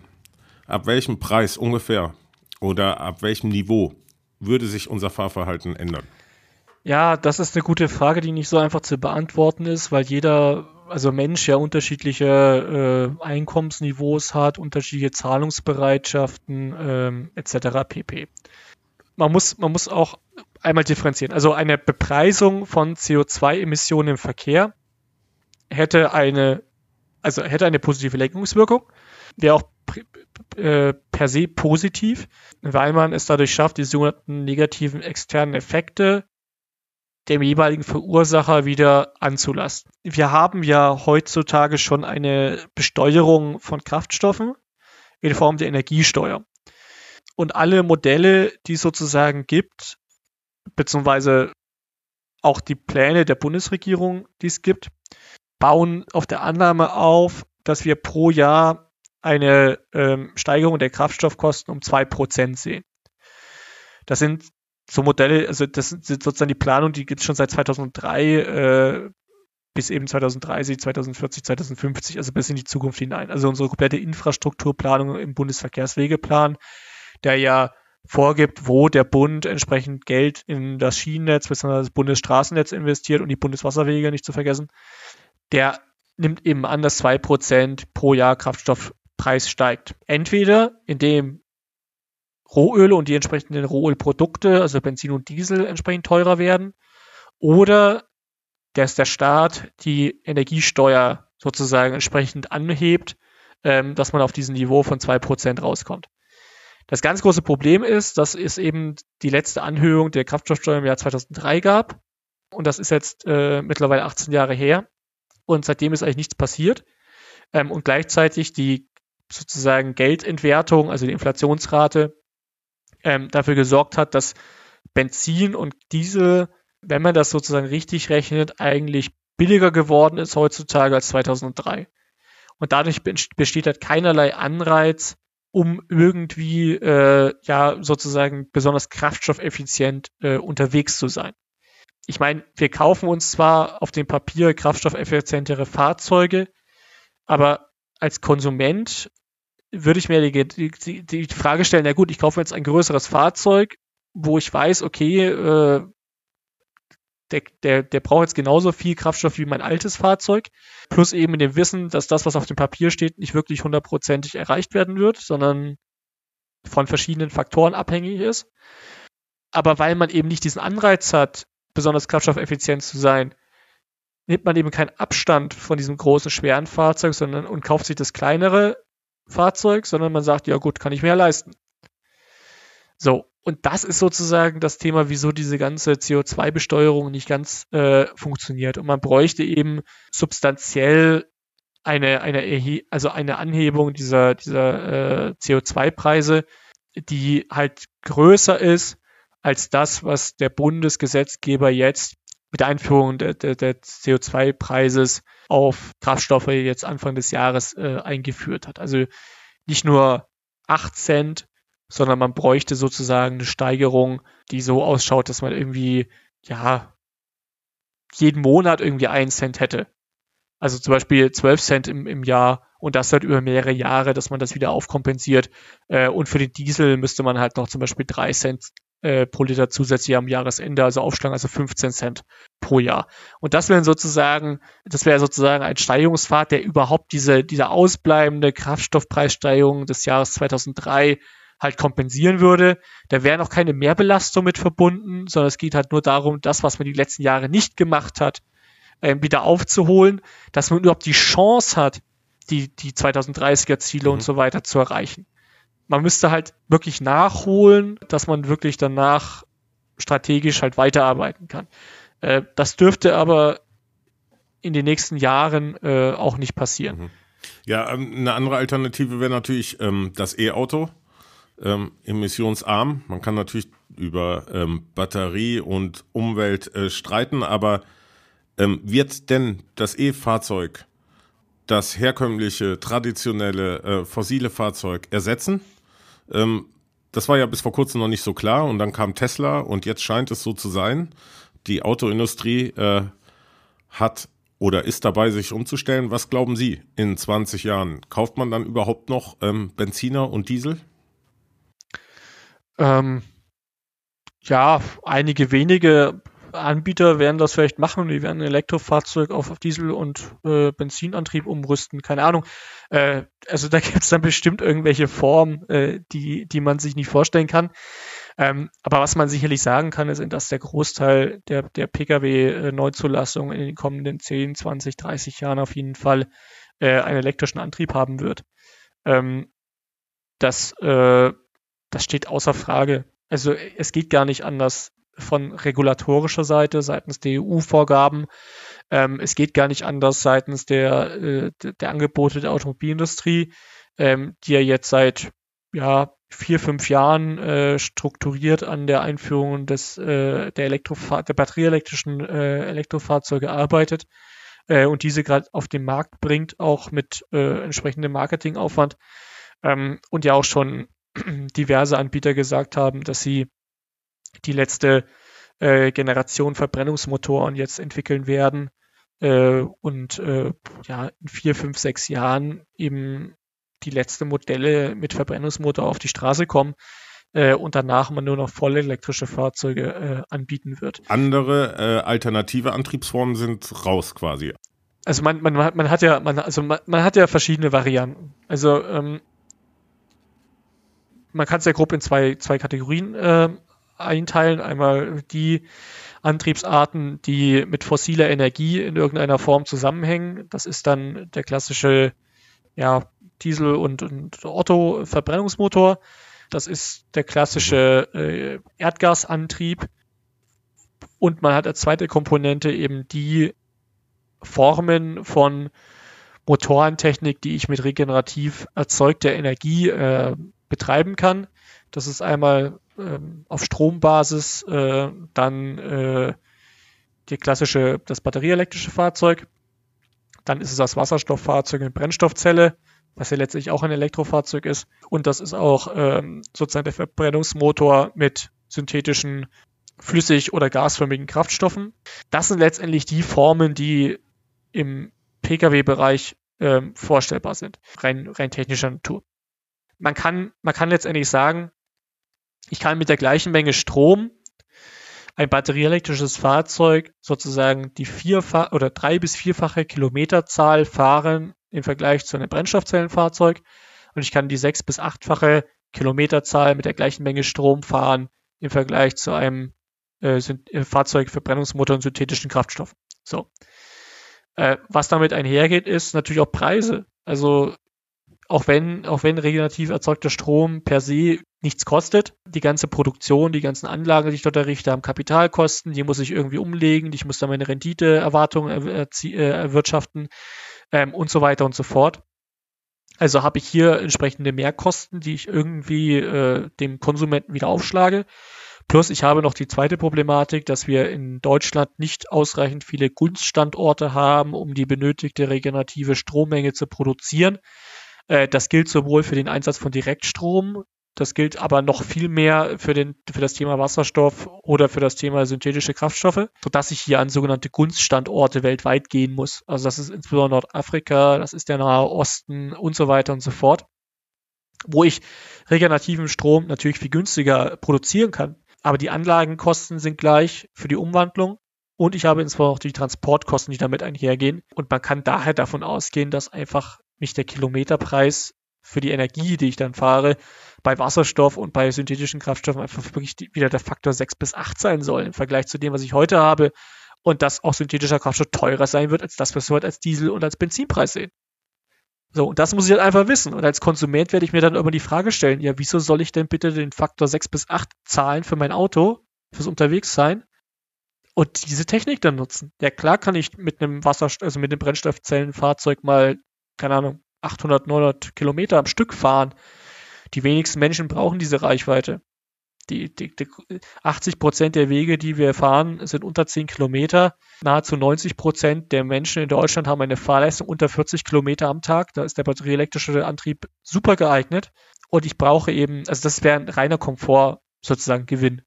A: ab welchem Preis ungefähr oder ab welchem Niveau würde sich unser Fahrverhalten ändern?
B: Ja, das ist eine gute Frage, die nicht so einfach zu beantworten ist, weil jeder also Mensch ja unterschiedliche äh, Einkommensniveaus hat, unterschiedliche Zahlungsbereitschaften ähm, etc. pp. Man muss, man muss auch einmal differenzieren. Also eine Bepreisung von CO2-Emissionen im Verkehr hätte eine, also hätte eine positive Lenkungswirkung, wäre auch äh, per se positiv, weil man es dadurch schafft, die sogenannten negativen externen Effekte dem jeweiligen Verursacher wieder anzulasten. Wir haben ja heutzutage schon eine Besteuerung von Kraftstoffen in Form der Energiesteuer. Und alle Modelle, die es sozusagen gibt, beziehungsweise auch die Pläne der Bundesregierung, die es gibt, bauen auf der Annahme auf, dass wir pro Jahr eine ähm, Steigerung der Kraftstoffkosten um zwei Prozent sehen. Das sind so Modelle, also das sind sozusagen die Planung, die gibt es schon seit 2003 äh, bis eben 2030, 2040, 2050, also bis in die Zukunft hinein. Also unsere komplette Infrastrukturplanung im Bundesverkehrswegeplan, der ja vorgibt, wo der Bund entsprechend Geld in das Schienennetz bzw. das Bundesstraßennetz investiert und die Bundeswasserwege nicht zu vergessen, der nimmt eben an, dass 2% pro Jahr Kraftstoffpreis steigt. Entweder indem Rohöle und die entsprechenden Rohölprodukte, also Benzin und Diesel, entsprechend teurer werden. Oder dass der Staat die Energiesteuer sozusagen entsprechend anhebt, ähm, dass man auf diesem Niveau von 2% rauskommt. Das ganz große Problem ist, dass es eben die letzte Anhöhung der Kraftstoffsteuer im Jahr 2003 gab. Und das ist jetzt äh, mittlerweile 18 Jahre her. Und seitdem ist eigentlich nichts passiert. Ähm, und gleichzeitig die sozusagen Geldentwertung, also die Inflationsrate, ähm, dafür gesorgt hat, dass Benzin und Diesel, wenn man das sozusagen richtig rechnet, eigentlich billiger geworden ist heutzutage als 2003. Und dadurch besteht halt keinerlei Anreiz, um irgendwie äh, ja sozusagen besonders kraftstoffeffizient äh, unterwegs zu sein. Ich meine, wir kaufen uns zwar auf dem Papier kraftstoffeffizientere Fahrzeuge, aber als Konsument würde ich mir die, die, die Frage stellen, na gut, ich kaufe jetzt ein größeres Fahrzeug, wo ich weiß, okay, äh, der, der, der braucht jetzt genauso viel Kraftstoff wie mein altes Fahrzeug, plus eben in dem Wissen, dass das, was auf dem Papier steht, nicht wirklich hundertprozentig erreicht werden wird, sondern von verschiedenen Faktoren abhängig ist. Aber weil man eben nicht diesen Anreiz hat, besonders kraftstoffeffizient zu sein, nimmt man eben keinen Abstand von diesem großen, schweren Fahrzeug, sondern und kauft sich das kleinere Fahrzeug, sondern man sagt, ja gut, kann ich mehr leisten. So, und das ist sozusagen das Thema, wieso diese ganze CO2-Besteuerung nicht ganz äh, funktioniert. Und man bräuchte eben substanziell eine, eine, also eine Anhebung dieser, dieser äh, CO2-Preise, die halt größer ist als das, was der Bundesgesetzgeber jetzt mit der Einführung der, der, der CO2-Preises auf Kraftstoffe jetzt Anfang des Jahres äh, eingeführt hat. Also nicht nur 8 Cent, sondern man bräuchte sozusagen eine Steigerung, die so ausschaut, dass man irgendwie, ja, jeden Monat irgendwie 1 Cent hätte. Also zum Beispiel 12 Cent im, im Jahr und das halt über mehrere Jahre, dass man das wieder aufkompensiert. Äh, und für den Diesel müsste man halt noch zum Beispiel 3 Cent äh, pro Liter zusätzlich am Jahresende, also aufschlagen, also 15 Cent pro Jahr. Und das wäre sozusagen, das wäre sozusagen ein Steigerungspfad, der überhaupt diese, diese ausbleibende Kraftstoffpreissteigerung des Jahres 2003 halt kompensieren würde. Da wäre noch keine Mehrbelastung mit verbunden, sondern es geht halt nur darum, das, was man die letzten Jahre nicht gemacht hat, äh, wieder aufzuholen, dass man überhaupt die Chance hat, die, die 2030er Ziele mhm. und so weiter zu erreichen man müsste halt wirklich nachholen, dass man wirklich danach strategisch halt weiterarbeiten kann. Äh, das dürfte aber in den nächsten Jahren äh, auch nicht passieren. Mhm.
A: Ja, ähm, eine andere Alternative wäre natürlich ähm, das E-Auto, ähm, emissionsarm. Man kann natürlich über ähm, Batterie und Umwelt äh, streiten, aber ähm, wird denn das E-Fahrzeug das herkömmliche, traditionelle, äh, fossile Fahrzeug ersetzen? Ähm, das war ja bis vor kurzem noch nicht so klar und dann kam Tesla und jetzt scheint es so zu sein. Die Autoindustrie äh, hat oder ist dabei, sich umzustellen. Was glauben Sie in 20 Jahren? Kauft man dann überhaupt noch ähm, Benziner und Diesel?
B: Ähm, ja, einige wenige Anbieter werden das vielleicht machen. Die werden ein Elektrofahrzeug auf Diesel- und äh, Benzinantrieb umrüsten. Keine Ahnung. Äh, also da [laughs] gibt es dann bestimmt irgendwelche Formen, äh, die, die man sich nicht vorstellen kann. Ähm, aber was man sicherlich sagen kann, ist, dass der Großteil der, der Pkw-Neuzulassung in den kommenden 10, 20, 30 Jahren auf jeden Fall äh, einen elektrischen Antrieb haben wird. Ähm, das, äh, das steht außer Frage. Also es geht gar nicht anders von regulatorischer Seite, seitens der EU-Vorgaben. Ähm, es geht gar nicht anders seitens der, äh, der Angebote der Automobilindustrie, ähm, die ja jetzt seit ja, vier, fünf Jahren äh, strukturiert an der Einführung des, äh, der, Elektrofahr der batterieelektrischen äh, Elektrofahrzeuge arbeitet äh, und diese gerade auf den Markt bringt, auch mit äh, entsprechendem Marketingaufwand. Ähm, und ja auch schon [clears throat] diverse Anbieter gesagt haben, dass sie die letzte äh, Generation Verbrennungsmotoren jetzt entwickeln werden äh, und äh, ja, in vier, fünf, sechs Jahren eben die letzte Modelle mit Verbrennungsmotor auf die Straße kommen äh, und danach man nur noch voll elektrische Fahrzeuge äh, anbieten wird.
A: Andere äh, alternative Antriebsformen sind raus quasi.
B: Also man, man, man hat ja, man, also man, man hat ja verschiedene Varianten. Also ähm, man kann es ja grob in zwei, zwei Kategorien äh, einteilen. Einmal die Antriebsarten, die mit fossiler Energie in irgendeiner Form zusammenhängen. Das ist dann der klassische ja, Diesel- und, und Otto-Verbrennungsmotor. Das ist der klassische äh, Erdgasantrieb. Und man hat als zweite Komponente eben die Formen von Motorentechnik, die ich mit regenerativ erzeugter Energie äh, betreiben kann. Das ist einmal ähm, auf Strombasis, äh, dann äh, die klassische, das batterieelektrische Fahrzeug. Dann ist es das Wasserstofffahrzeug mit Brennstoffzelle, was ja letztlich auch ein Elektrofahrzeug ist. Und das ist auch ähm, sozusagen der Verbrennungsmotor mit synthetischen flüssig- oder gasförmigen Kraftstoffen. Das sind letztendlich die Formen, die im Pkw-Bereich ähm, vorstellbar sind, rein, rein technischer Natur. Man kann, man kann letztendlich sagen, ich kann mit der gleichen Menge Strom ein batterieelektrisches Fahrzeug sozusagen die vierfach oder drei bis vierfache Kilometerzahl fahren im Vergleich zu einem Brennstoffzellenfahrzeug und ich kann die sechs bis achtfache Kilometerzahl mit der gleichen Menge Strom fahren im Vergleich zu einem äh, äh Fahrzeug Verbrennungsmotor und synthetischen Kraftstoffen. So. Äh, was damit einhergeht, ist natürlich auch Preise. Also auch wenn, auch wenn regenerativ erzeugter Strom per se nichts kostet, die ganze Produktion, die ganzen Anlagen, die ich dort errichte, haben Kapitalkosten, die muss ich irgendwie umlegen, ich muss da meine Renditeerwartungen äh, erwirtschaften ähm, und so weiter und so fort. Also habe ich hier entsprechende Mehrkosten, die ich irgendwie äh, dem Konsumenten wieder aufschlage. Plus ich habe noch die zweite Problematik, dass wir in Deutschland nicht ausreichend viele Gunststandorte haben, um die benötigte regenerative Strommenge zu produzieren. Äh, das gilt sowohl für den Einsatz von Direktstrom, das gilt aber noch viel mehr für, den, für das Thema Wasserstoff oder für das Thema synthetische Kraftstoffe, sodass ich hier an sogenannte Gunststandorte weltweit gehen muss. Also das ist insbesondere Nordafrika, das ist der Nahe Osten und so weiter und so fort, wo ich regenerativen Strom natürlich viel günstiger produzieren kann. Aber die Anlagenkosten sind gleich für die Umwandlung und ich habe insbesondere auch die Transportkosten, die damit einhergehen. Und man kann daher davon ausgehen, dass einfach mich der Kilometerpreis für die Energie, die ich dann fahre, bei Wasserstoff und bei synthetischen Kraftstoffen einfach wirklich wieder der Faktor 6 bis 8 sein soll im Vergleich zu dem, was ich heute habe. Und dass auch synthetischer Kraftstoff teurer sein wird als das, was wir heute als Diesel- und als Benzinpreis sehen. So, und das muss ich halt einfach wissen. Und als Konsument werde ich mir dann immer die Frage stellen, ja, wieso soll ich denn bitte den Faktor 6 bis 8 zahlen für mein Auto, fürs Unterwegssein und diese Technik dann nutzen? Ja, klar kann ich mit einem Wasserstoff, also mit einem Brennstoffzellenfahrzeug mal keine Ahnung, 800, 900 Kilometer am Stück fahren. Die wenigsten Menschen brauchen diese Reichweite. Die, die, die 80 Prozent der Wege, die wir fahren, sind unter 10 Kilometer. Nahezu 90 Prozent der Menschen in Deutschland haben eine Fahrleistung unter 40 Kilometer am Tag. Da ist der batterieelektrische Antrieb super geeignet. Und ich brauche eben, also das wäre ein reiner Komfort sozusagen Gewinn.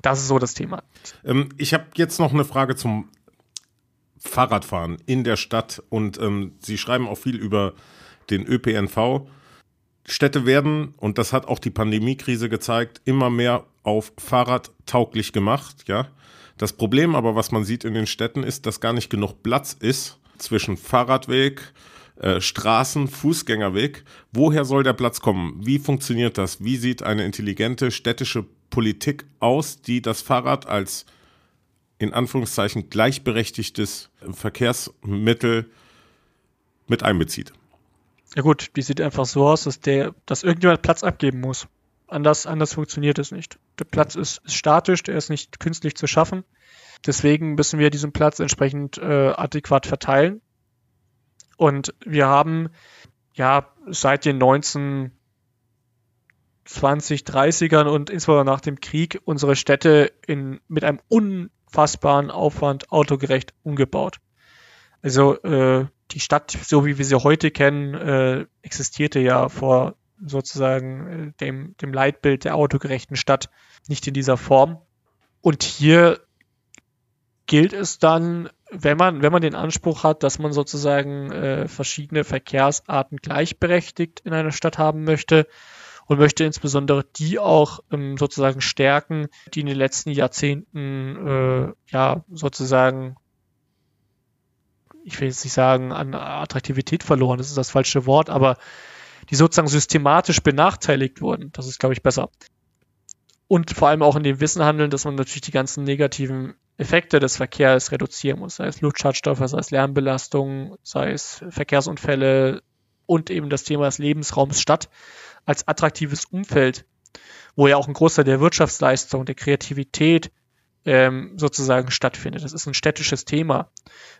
B: Das ist so das Thema.
A: Ähm, ich habe jetzt noch eine Frage zum Fahrradfahren in der Stadt und ähm, Sie schreiben auch viel über den ÖPNV. Städte werden, und das hat auch die Pandemiekrise gezeigt, immer mehr auf Fahrrad tauglich gemacht, ja. Das Problem aber, was man sieht in den Städten, ist, dass gar nicht genug Platz ist zwischen Fahrradweg, äh, Straßen, Fußgängerweg. Woher soll der Platz kommen? Wie funktioniert das? Wie sieht eine intelligente städtische Politik aus, die das Fahrrad als in Anführungszeichen gleichberechtigtes Verkehrsmittel mit einbezieht.
B: Ja gut, die sieht einfach so aus, dass der, dass irgendjemand Platz abgeben muss. Anders, anders funktioniert es nicht. Der Platz ist, ist statisch, der ist nicht künstlich zu schaffen. Deswegen müssen wir diesen Platz entsprechend äh, adäquat verteilen. Und wir haben ja seit den 19 20, 30ern und insbesondere nach dem Krieg unsere Städte in, mit einem un, fassbaren Aufwand autogerecht umgebaut. Also äh, die Stadt, so wie wir sie heute kennen, äh, existierte ja vor sozusagen äh, dem, dem Leitbild der autogerechten Stadt nicht in dieser Form. Und hier gilt es dann, wenn man, wenn man den Anspruch hat, dass man sozusagen äh, verschiedene Verkehrsarten gleichberechtigt in einer Stadt haben möchte, und möchte insbesondere die auch ähm, sozusagen stärken, die in den letzten Jahrzehnten äh, ja sozusagen ich will jetzt nicht sagen, an Attraktivität verloren, das ist das falsche Wort, aber die sozusagen systematisch benachteiligt wurden. Das ist, glaube ich, besser. Und vor allem auch in dem Wissen handeln, dass man natürlich die ganzen negativen Effekte des Verkehrs reduzieren muss, sei es Luftschadstoffe, sei es Lärmbelastung, sei es Verkehrsunfälle und eben das Thema des Lebensraums Stadt als attraktives Umfeld, wo ja auch ein Großteil der Wirtschaftsleistung, der Kreativität ähm, sozusagen stattfindet. Das ist ein städtisches Thema,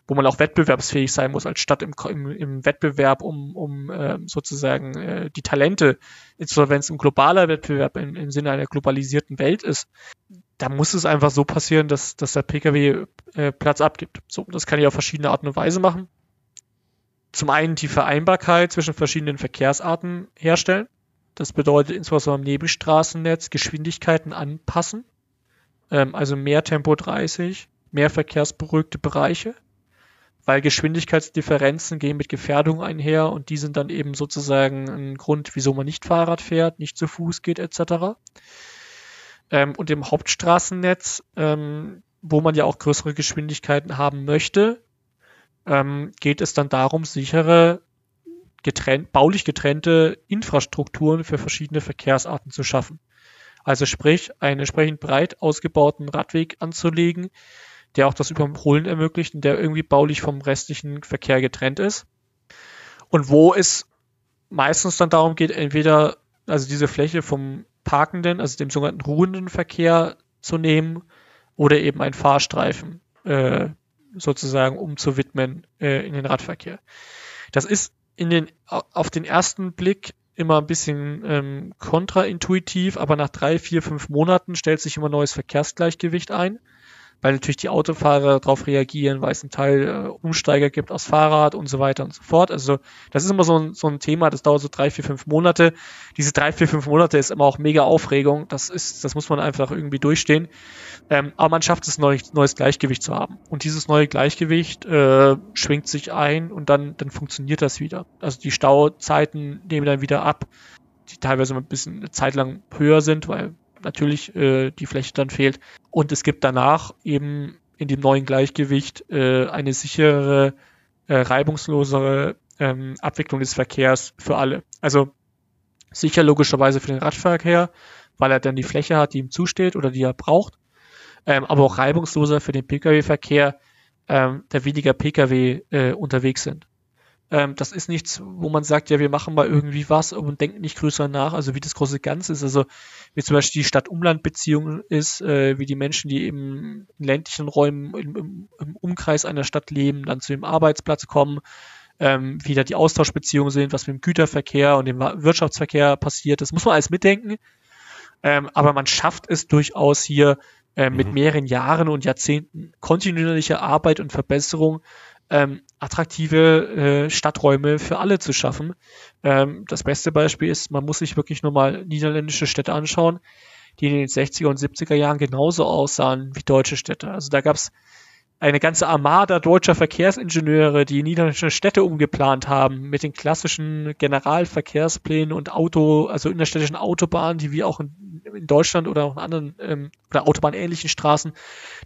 B: wo man auch wettbewerbsfähig sein muss als Stadt im, im, im Wettbewerb, um, um äh, sozusagen äh, die Talente, insbesondere wenn es ein globaler Wettbewerb im, im Sinne einer globalisierten Welt ist, da muss es einfach so passieren, dass, dass der Pkw äh, Platz abgibt. So, das kann ich auf verschiedene Arten und Weise machen. zum einen die Vereinbarkeit zwischen verschiedenen Verkehrsarten herstellen. Das bedeutet insbesondere im Nebenstraßennetz Geschwindigkeiten anpassen. Ähm, also mehr Tempo 30, mehr verkehrsberuhigte Bereiche, weil Geschwindigkeitsdifferenzen gehen mit Gefährdung einher und die sind dann eben sozusagen ein Grund, wieso man nicht Fahrrad fährt, nicht zu Fuß geht etc. Ähm, und im Hauptstraßennetz, ähm, wo man ja auch größere Geschwindigkeiten haben möchte, ähm, geht es dann darum, sichere, getrennt, baulich getrennte Infrastrukturen für verschiedene Verkehrsarten zu schaffen. Also sprich, einen entsprechend breit ausgebauten Radweg anzulegen, der auch das Überholen ermöglicht und der irgendwie baulich vom restlichen Verkehr getrennt ist. Und wo es meistens dann darum geht, entweder also diese Fläche vom parkenden, also dem sogenannten ruhenden Verkehr zu nehmen oder eben ein Fahrstreifen äh, sozusagen umzuwidmen äh, in den Radverkehr. Das ist in den, auf den ersten Blick immer ein bisschen ähm, kontraintuitiv, aber nach drei, vier, fünf Monaten stellt sich immer neues Verkehrsgleichgewicht ein weil natürlich die Autofahrer darauf reagieren, weil es einen Teil äh, Umsteiger gibt aus Fahrrad und so weiter und so fort. Also das ist immer so ein, so ein Thema, das dauert so drei, vier, fünf Monate. Diese drei, vier, fünf Monate ist immer auch mega Aufregung. Das ist, das muss man einfach irgendwie durchstehen. Ähm, aber man schafft es, neues, neues Gleichgewicht zu haben. Und dieses neue Gleichgewicht äh, schwingt sich ein und dann, dann funktioniert das wieder. Also die Stauzeiten nehmen dann wieder ab, die teilweise ein bisschen eine Zeit lang höher sind, weil natürlich äh, die Fläche dann fehlt. Und es gibt danach eben in dem neuen Gleichgewicht äh, eine sichere, äh, reibungslosere ähm, Abwicklung des Verkehrs für alle. Also sicher logischerweise für den Radverkehr, weil er dann die Fläche hat, die ihm zusteht oder die er braucht, ähm, aber auch reibungsloser für den Pkw-Verkehr, ähm, da weniger Pkw äh, unterwegs sind. Ähm, das ist nichts, wo man sagt, ja, wir machen mal irgendwie was und denken nicht größer nach, also wie das große Ganze ist. Also wie zum Beispiel die Stadt-Umland-Beziehung ist, äh, wie die Menschen, die eben in ländlichen Räumen im, im, im, Umkreis einer Stadt leben, dann zu dem Arbeitsplatz kommen, ähm, wie da die Austauschbeziehungen sind, was mit dem Güterverkehr und dem Wirtschaftsverkehr passiert. Das muss man alles mitdenken. Ähm, aber man schafft es durchaus hier äh, mit mhm. mehreren Jahren und Jahrzehnten kontinuierlicher Arbeit und Verbesserung ähm, attraktive äh, Stadträume für alle zu schaffen. Ähm, das beste Beispiel ist, man muss sich wirklich nur mal niederländische Städte anschauen, die in den 60er und 70er Jahren genauso aussahen wie deutsche Städte. Also da gab es eine ganze Armada deutscher Verkehrsingenieure, die niederländische Städte umgeplant haben, mit den klassischen Generalverkehrsplänen und Auto, also innerstädtischen Autobahnen, die wir auch in, in Deutschland oder auch in anderen ähm, oder autobahnähnlichen Straßen,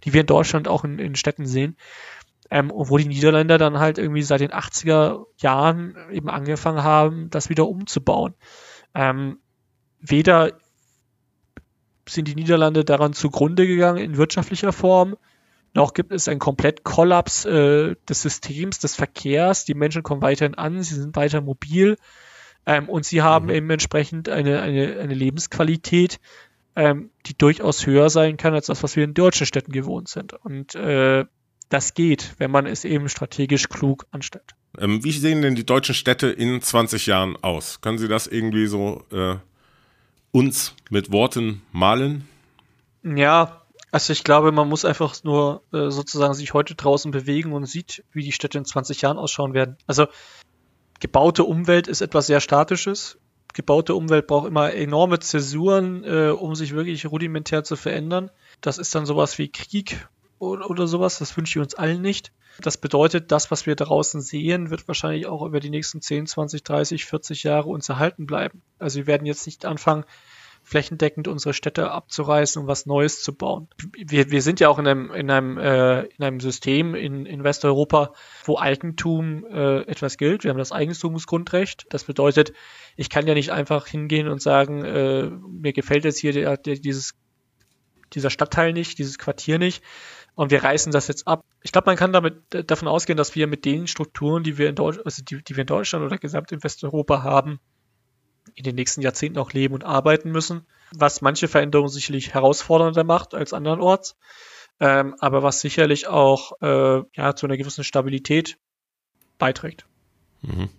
B: die wir in Deutschland auch in, in Städten sehen. Ähm, wo die Niederländer dann halt irgendwie seit den 80er Jahren eben angefangen haben, das wieder umzubauen. Ähm, weder sind die Niederlande daran zugrunde gegangen in wirtschaftlicher Form, noch gibt es einen komplett Kollaps äh, des Systems, des Verkehrs. Die Menschen kommen weiterhin an, sie sind weiter mobil ähm, und sie haben mhm. eben entsprechend eine, eine, eine Lebensqualität, ähm, die durchaus höher sein kann als das, was wir in deutschen Städten gewohnt sind. Und äh, das geht, wenn man es eben strategisch klug anstellt.
A: Ähm, wie sehen denn die deutschen Städte in 20 Jahren aus? Können Sie das irgendwie so äh, uns mit Worten malen?
B: Ja, also ich glaube, man muss einfach nur äh, sozusagen sich heute draußen bewegen und sieht, wie die Städte in 20 Jahren ausschauen werden. Also gebaute Umwelt ist etwas sehr Statisches. Gebaute Umwelt braucht immer enorme Zäsuren, äh, um sich wirklich rudimentär zu verändern. Das ist dann sowas wie Krieg, oder, oder sowas. Das wünsche ich uns allen nicht. Das bedeutet, das, was wir draußen sehen, wird wahrscheinlich auch über die nächsten 10, 20, 30, 40 Jahre uns erhalten bleiben. Also wir werden jetzt nicht anfangen, flächendeckend unsere Städte abzureißen und was Neues zu bauen. Wir, wir sind ja auch in einem, in einem, äh, in einem System in, in Westeuropa, wo Eigentum äh, etwas gilt. Wir haben das Eigentumsgrundrecht. Das bedeutet, ich kann ja nicht einfach hingehen und sagen, äh, mir gefällt jetzt hier der, der, dieses, dieser Stadtteil nicht, dieses Quartier nicht und wir reißen das jetzt ab. Ich glaube, man kann damit äh, davon ausgehen, dass wir mit den Strukturen, die wir in Deutschland, also die, die wir in Deutschland oder gesamt in Westeuropa haben, in den nächsten Jahrzehnten auch leben und arbeiten müssen, was manche Veränderungen sicherlich herausfordernder macht als andernorts, ähm, aber was sicherlich auch äh, ja zu einer gewissen Stabilität beiträgt.
A: Mhm.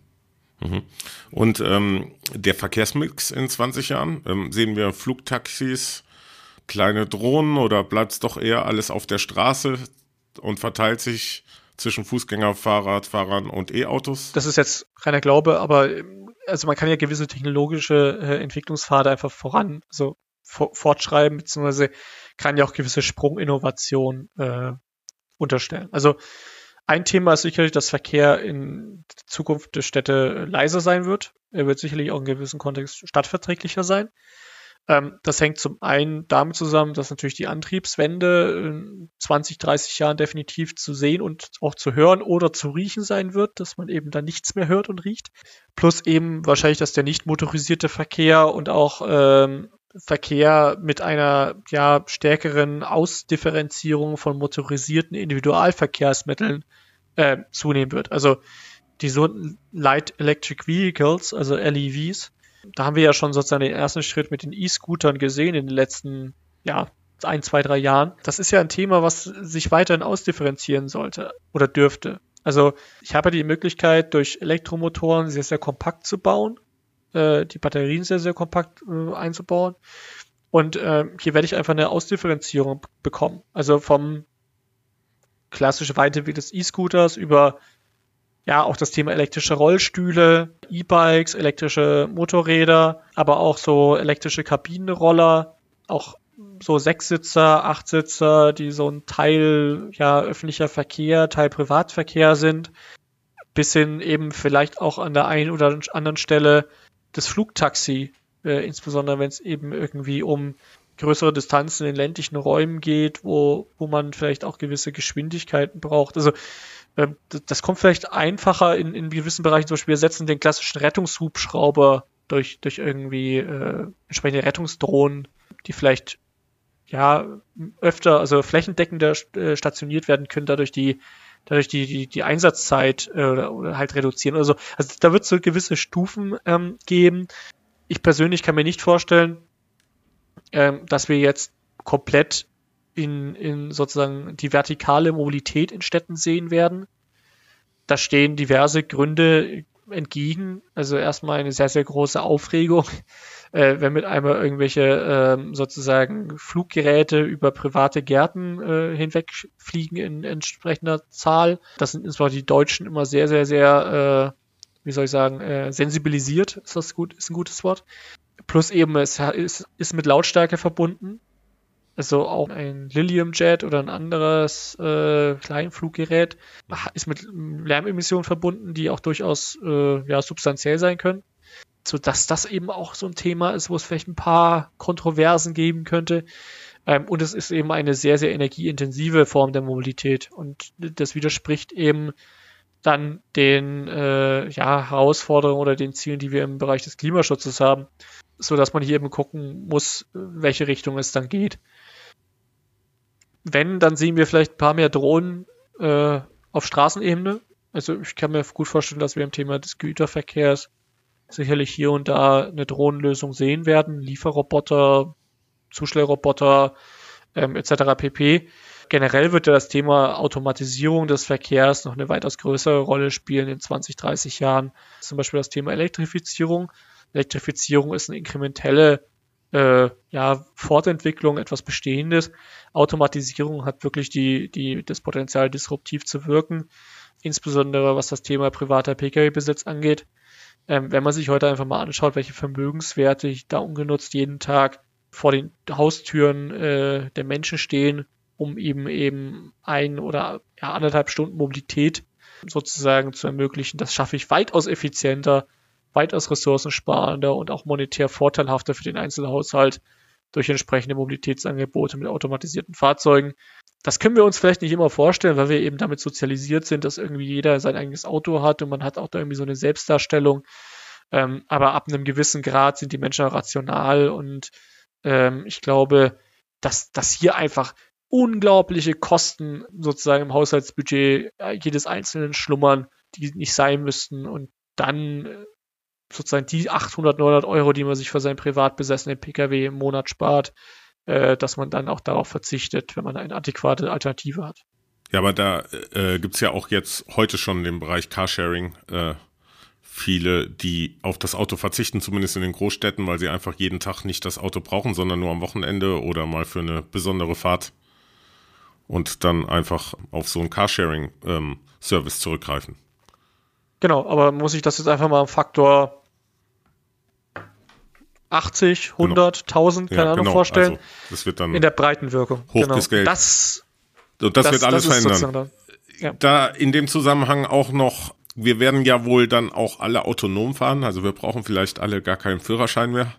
A: Mhm. Und ähm, der Verkehrsmix in 20 Jahren, ähm, sehen wir Flugtaxis, kleine Drohnen oder bleibt es doch eher alles auf der Straße und verteilt sich zwischen Fußgänger, Fahrradfahrern und E-Autos?
B: Das ist jetzt reiner Glaube, aber also man kann ja gewisse technologische äh, Entwicklungspfade einfach voran, also for fortschreiben, beziehungsweise kann ja auch gewisse Sprunginnovationen äh, unterstellen. Also ein Thema ist sicherlich, dass Verkehr in Zukunft der Städte leiser sein wird. Er wird sicherlich auch in gewissen Kontext stadtverträglicher sein. Ähm, das hängt zum einen damit zusammen, dass natürlich die Antriebswende in 20, 30 Jahren definitiv zu sehen und auch zu hören oder zu riechen sein wird, dass man eben dann nichts mehr hört und riecht. Plus eben wahrscheinlich, dass der nicht motorisierte Verkehr und auch ähm, Verkehr mit einer ja stärkeren Ausdifferenzierung von motorisierten Individualverkehrsmitteln äh, zunehmen wird. Also die so Light Electric Vehicles, also LEVs, da haben wir ja schon sozusagen den ersten Schritt mit den E-Scootern gesehen in den letzten, ja, ein, zwei, drei Jahren. Das ist ja ein Thema, was sich weiterhin ausdifferenzieren sollte oder dürfte. Also ich habe die Möglichkeit, durch Elektromotoren sehr, sehr kompakt zu bauen, äh, die Batterien sehr, sehr kompakt äh, einzubauen. Und äh, hier werde ich einfach eine Ausdifferenzierung bekommen. Also vom klassischen Weiteweg des E-Scooters über ja, auch das Thema elektrische Rollstühle, E-Bikes, elektrische Motorräder, aber auch so elektrische Kabinenroller, auch so Sechssitzer, Achtsitzer, die so ein Teil ja öffentlicher Verkehr, Teil Privatverkehr sind, bis hin eben vielleicht auch an der einen oder anderen Stelle das Flugtaxi, äh, insbesondere wenn es eben irgendwie um größere Distanzen in ländlichen Räumen geht, wo, wo man vielleicht auch gewisse Geschwindigkeiten braucht. Also ähm, das kommt vielleicht einfacher in, in gewissen Bereichen. Zum Beispiel, wir setzen den klassischen Rettungshubschrauber durch, durch irgendwie äh, entsprechende Rettungsdrohnen, die vielleicht ja öfter, also flächendeckender äh, stationiert werden können, dadurch die dadurch die, die, die Einsatzzeit äh, oder, halt reduzieren oder so. Also da wird es so gewisse Stufen ähm, geben. Ich persönlich kann mir nicht vorstellen, ähm, dass wir jetzt komplett in, in sozusagen die vertikale Mobilität in Städten sehen werden. Da stehen diverse Gründe entgegen. Also erstmal eine sehr, sehr große Aufregung, [laughs] äh, wenn mit einmal irgendwelche äh, sozusagen Fluggeräte über private Gärten äh, hinwegfliegen in entsprechender Zahl. Das sind insbesondere die Deutschen immer sehr, sehr, sehr, äh, wie soll ich sagen, äh, sensibilisiert. Ist das gut? Ist ein gutes Wort. Plus eben, es ist, ist mit Lautstärke verbunden. Also auch ein Lilium Jet oder ein anderes äh, Kleinfluggerät ist mit Lärmemissionen verbunden, die auch durchaus äh, ja, substanziell sein können. So dass das eben auch so ein Thema ist, wo es vielleicht ein paar Kontroversen geben könnte. Ähm, und es ist eben eine sehr, sehr energieintensive Form der Mobilität. Und das widerspricht eben dann den äh, ja, Herausforderungen oder den Zielen, die wir im Bereich des Klimaschutzes haben, so dass man hier eben gucken muss, welche Richtung es dann geht wenn, dann sehen wir vielleicht ein paar mehr Drohnen äh, auf Straßenebene. Also ich kann mir gut vorstellen, dass wir im Thema des Güterverkehrs sicherlich hier und da eine Drohnenlösung sehen werden. Lieferroboter, Zustellroboter ähm, etc. pp. Generell wird ja das Thema Automatisierung des Verkehrs noch eine weitaus größere Rolle spielen in 20, 30 Jahren. Zum Beispiel das Thema Elektrifizierung. Elektrifizierung ist eine inkrementelle äh, ja, Fortentwicklung, etwas Bestehendes. Automatisierung hat wirklich die, die, das Potenzial, disruptiv zu wirken, insbesondere was das Thema privater Pkw-Besitz angeht. Ähm, wenn man sich heute einfach mal anschaut, welche Vermögenswerte da ungenutzt jeden Tag vor den Haustüren äh, der Menschen stehen, um eben eben ein oder ja, anderthalb Stunden Mobilität sozusagen zu ermöglichen, das schaffe ich weitaus effizienter weitaus ressourcensparender und auch monetär vorteilhafter für den Einzelhaushalt durch entsprechende Mobilitätsangebote mit automatisierten Fahrzeugen. Das können wir uns vielleicht nicht immer vorstellen, weil wir eben damit sozialisiert sind, dass irgendwie jeder sein eigenes Auto hat und man hat auch da irgendwie so eine Selbstdarstellung. Ähm, aber ab einem gewissen Grad sind die Menschen rational und ähm, ich glaube, dass, dass hier einfach unglaubliche Kosten sozusagen im Haushaltsbudget äh, jedes Einzelnen schlummern, die nicht sein müssten und dann äh, sozusagen die 800, 900 Euro, die man sich für seinen privat besessenen Pkw im Monat spart, äh, dass man dann auch darauf verzichtet, wenn man eine adäquate Alternative hat.
A: Ja, aber da äh, gibt es ja auch jetzt heute schon den Bereich Carsharing äh, viele, die auf das Auto verzichten, zumindest in den Großstädten, weil sie einfach jeden Tag nicht das Auto brauchen, sondern nur am Wochenende oder mal für eine besondere Fahrt. Und dann einfach auf so einen Carsharing-Service ähm, zurückgreifen.
B: Genau, aber muss ich das jetzt einfach mal am Faktor 80, 100, genau. 1000, keine ja, Ahnung, genau. vorstellen. Also,
A: das wird dann
B: in der Breitenwirkung.
A: Hochgescalt. Genau.
B: Das,
A: und das, das wird alles das verändern. Ja. Da in dem Zusammenhang auch noch, wir werden ja wohl dann auch alle autonom fahren. Also wir brauchen vielleicht alle gar keinen Führerschein mehr,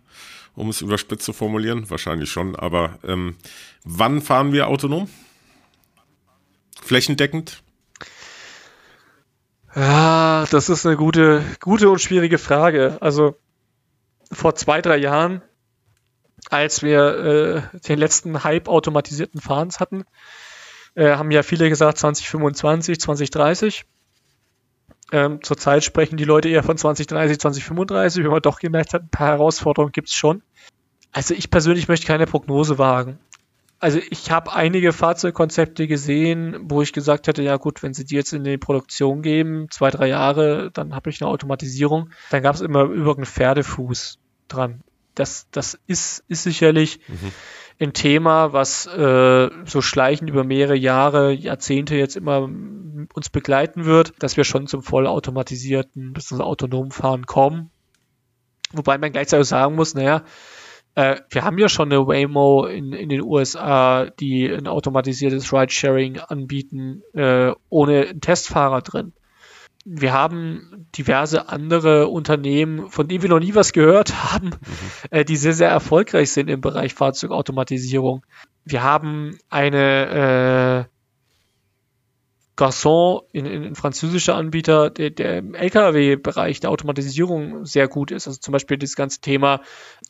A: um es überspitzt zu formulieren. Wahrscheinlich schon. Aber ähm, wann fahren wir autonom? Flächendeckend?
B: Ja, das ist eine gute, gute und schwierige Frage. Also vor zwei, drei Jahren, als wir äh, den letzten Hype automatisierten Fahrens hatten, äh, haben ja viele gesagt 2025, 2030. Ähm, zurzeit sprechen die Leute eher von 2030, 2035, wenn man doch gemerkt hat, ein paar Herausforderungen gibt es schon. Also ich persönlich möchte keine Prognose wagen. Also ich habe einige Fahrzeugkonzepte gesehen, wo ich gesagt hätte, ja gut, wenn sie die jetzt in die Produktion geben, zwei, drei Jahre, dann habe ich eine Automatisierung. Dann gab es immer über einen Pferdefuß dran. Das, das ist, ist sicherlich mhm. ein Thema, was äh, so schleichend über mehrere Jahre, Jahrzehnte jetzt immer uns begleiten wird, dass wir schon zum vollautomatisierten bis zum autonomen Fahren kommen. Wobei man gleichzeitig sagen muss, naja, äh, wir haben ja schon eine Waymo in, in den USA, die ein automatisiertes Ridesharing anbieten, äh, ohne einen Testfahrer drin wir haben diverse andere Unternehmen, von denen wir noch nie was gehört [laughs] haben, mhm. äh, die sehr, sehr erfolgreich sind im Bereich Fahrzeugautomatisierung. Wir haben eine äh, Garçon, in, in, ein französischer Anbieter, der, der im Lkw-Bereich der Automatisierung sehr gut ist. Also zum Beispiel das ganze Thema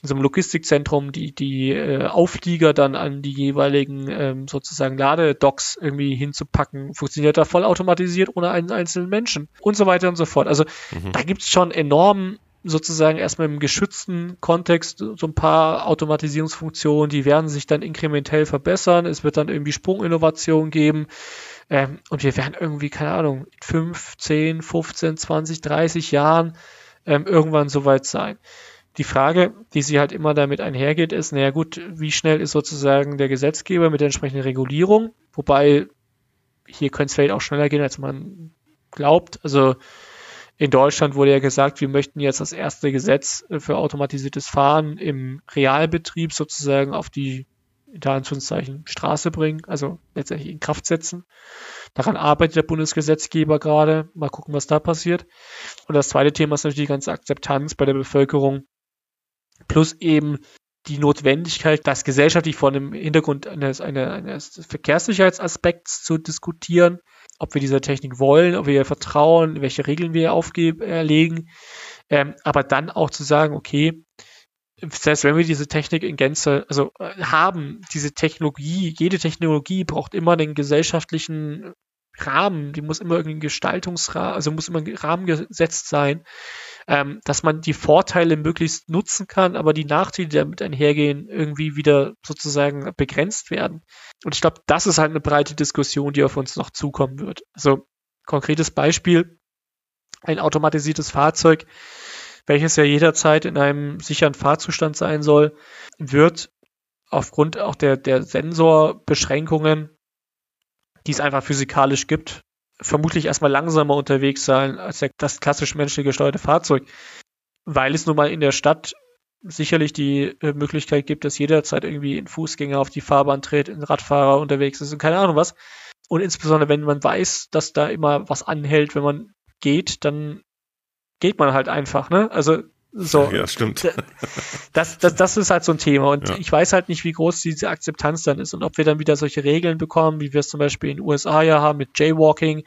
B: in so einem Logistikzentrum, die, die äh, Auflieger dann an die jeweiligen ähm, sozusagen Ladedocks irgendwie hinzupacken, funktioniert da voll automatisiert ohne einen einzelnen Menschen und so weiter und so fort. Also mhm. da gibt's schon enorm sozusagen erstmal im geschützten Kontext so ein paar Automatisierungsfunktionen, die werden sich dann inkrementell verbessern. Es wird dann irgendwie Sprunginnovation geben. Ähm, und wir werden irgendwie, keine Ahnung, in 5, 10, 15, 20, 30 Jahren ähm, irgendwann soweit sein. Die Frage, die sie halt immer damit einhergeht, ist, naja gut, wie schnell ist sozusagen der Gesetzgeber mit der entsprechenden Regulierung? Wobei, hier könnte es vielleicht auch schneller gehen, als man glaubt. Also in Deutschland wurde ja gesagt, wir möchten jetzt das erste Gesetz für automatisiertes Fahren im Realbetrieb sozusagen auf die in Anführungszeichen Straße bringen, also letztendlich in Kraft setzen. Daran arbeitet der Bundesgesetzgeber gerade. Mal gucken, was da passiert. Und das zweite Thema ist natürlich die ganze Akzeptanz bei der Bevölkerung. Plus eben die Notwendigkeit, das gesellschaftlich vor dem Hintergrund eines, eines Verkehrssicherheitsaspekts zu diskutieren, ob wir dieser Technik wollen, ob wir ihr vertrauen, welche Regeln wir auflegen, ähm, aber dann auch zu sagen, okay, selbst wenn wir diese Technik in Gänze, also äh, haben, diese Technologie, jede Technologie braucht immer einen gesellschaftlichen Rahmen, die muss immer irgendwie ein Gestaltungsrahmen, also muss immer ein Rahmen gesetzt sein, ähm, dass man die Vorteile möglichst nutzen kann, aber die Nachteile, die damit einhergehen, irgendwie wieder sozusagen begrenzt werden. Und ich glaube, das ist halt eine breite Diskussion, die auf uns noch zukommen wird. Also konkretes Beispiel, ein automatisiertes Fahrzeug welches ja jederzeit in einem sicheren Fahrzustand sein soll, wird aufgrund auch der, der Sensorbeschränkungen, die es einfach physikalisch gibt, vermutlich erstmal langsamer unterwegs sein als der, das klassisch menschlich gesteuerte Fahrzeug, weil es nun mal in der Stadt sicherlich die äh, Möglichkeit gibt, dass jederzeit irgendwie ein Fußgänger auf die Fahrbahn tritt, ein Radfahrer unterwegs ist und keine Ahnung was. Und insbesondere, wenn man weiß, dass da immer was anhält, wenn man geht, dann geht man halt einfach, ne? Also so.
A: Ja, stimmt.
B: Das, das, das ist halt so ein Thema. Und ja. ich weiß halt nicht, wie groß diese Akzeptanz dann ist und ob wir dann wieder solche Regeln bekommen, wie wir es zum Beispiel in den USA ja haben mit Jaywalking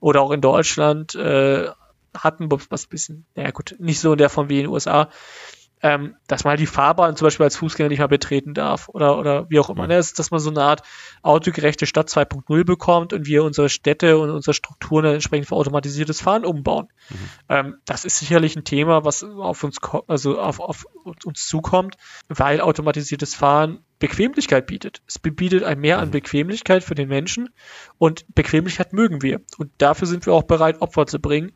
B: oder auch in Deutschland äh, hatten, was ein bisschen, naja gut, nicht so in der Form wie in den USA, ähm, dass man halt die Fahrbahn zum Beispiel als Fußgänger nicht mehr betreten darf oder, oder wie auch immer. Ne? Dass man so eine Art autogerechte Stadt 2.0 bekommt und wir unsere Städte und unsere Strukturen dann entsprechend für automatisiertes Fahren umbauen. Mhm. Ähm, das ist sicherlich ein Thema, was auf uns, also auf, auf uns zukommt, weil automatisiertes Fahren Bequemlichkeit bietet. Es bietet ein Mehr an mhm. Bequemlichkeit für den Menschen und Bequemlichkeit mögen wir. Und dafür sind wir auch bereit, Opfer zu bringen,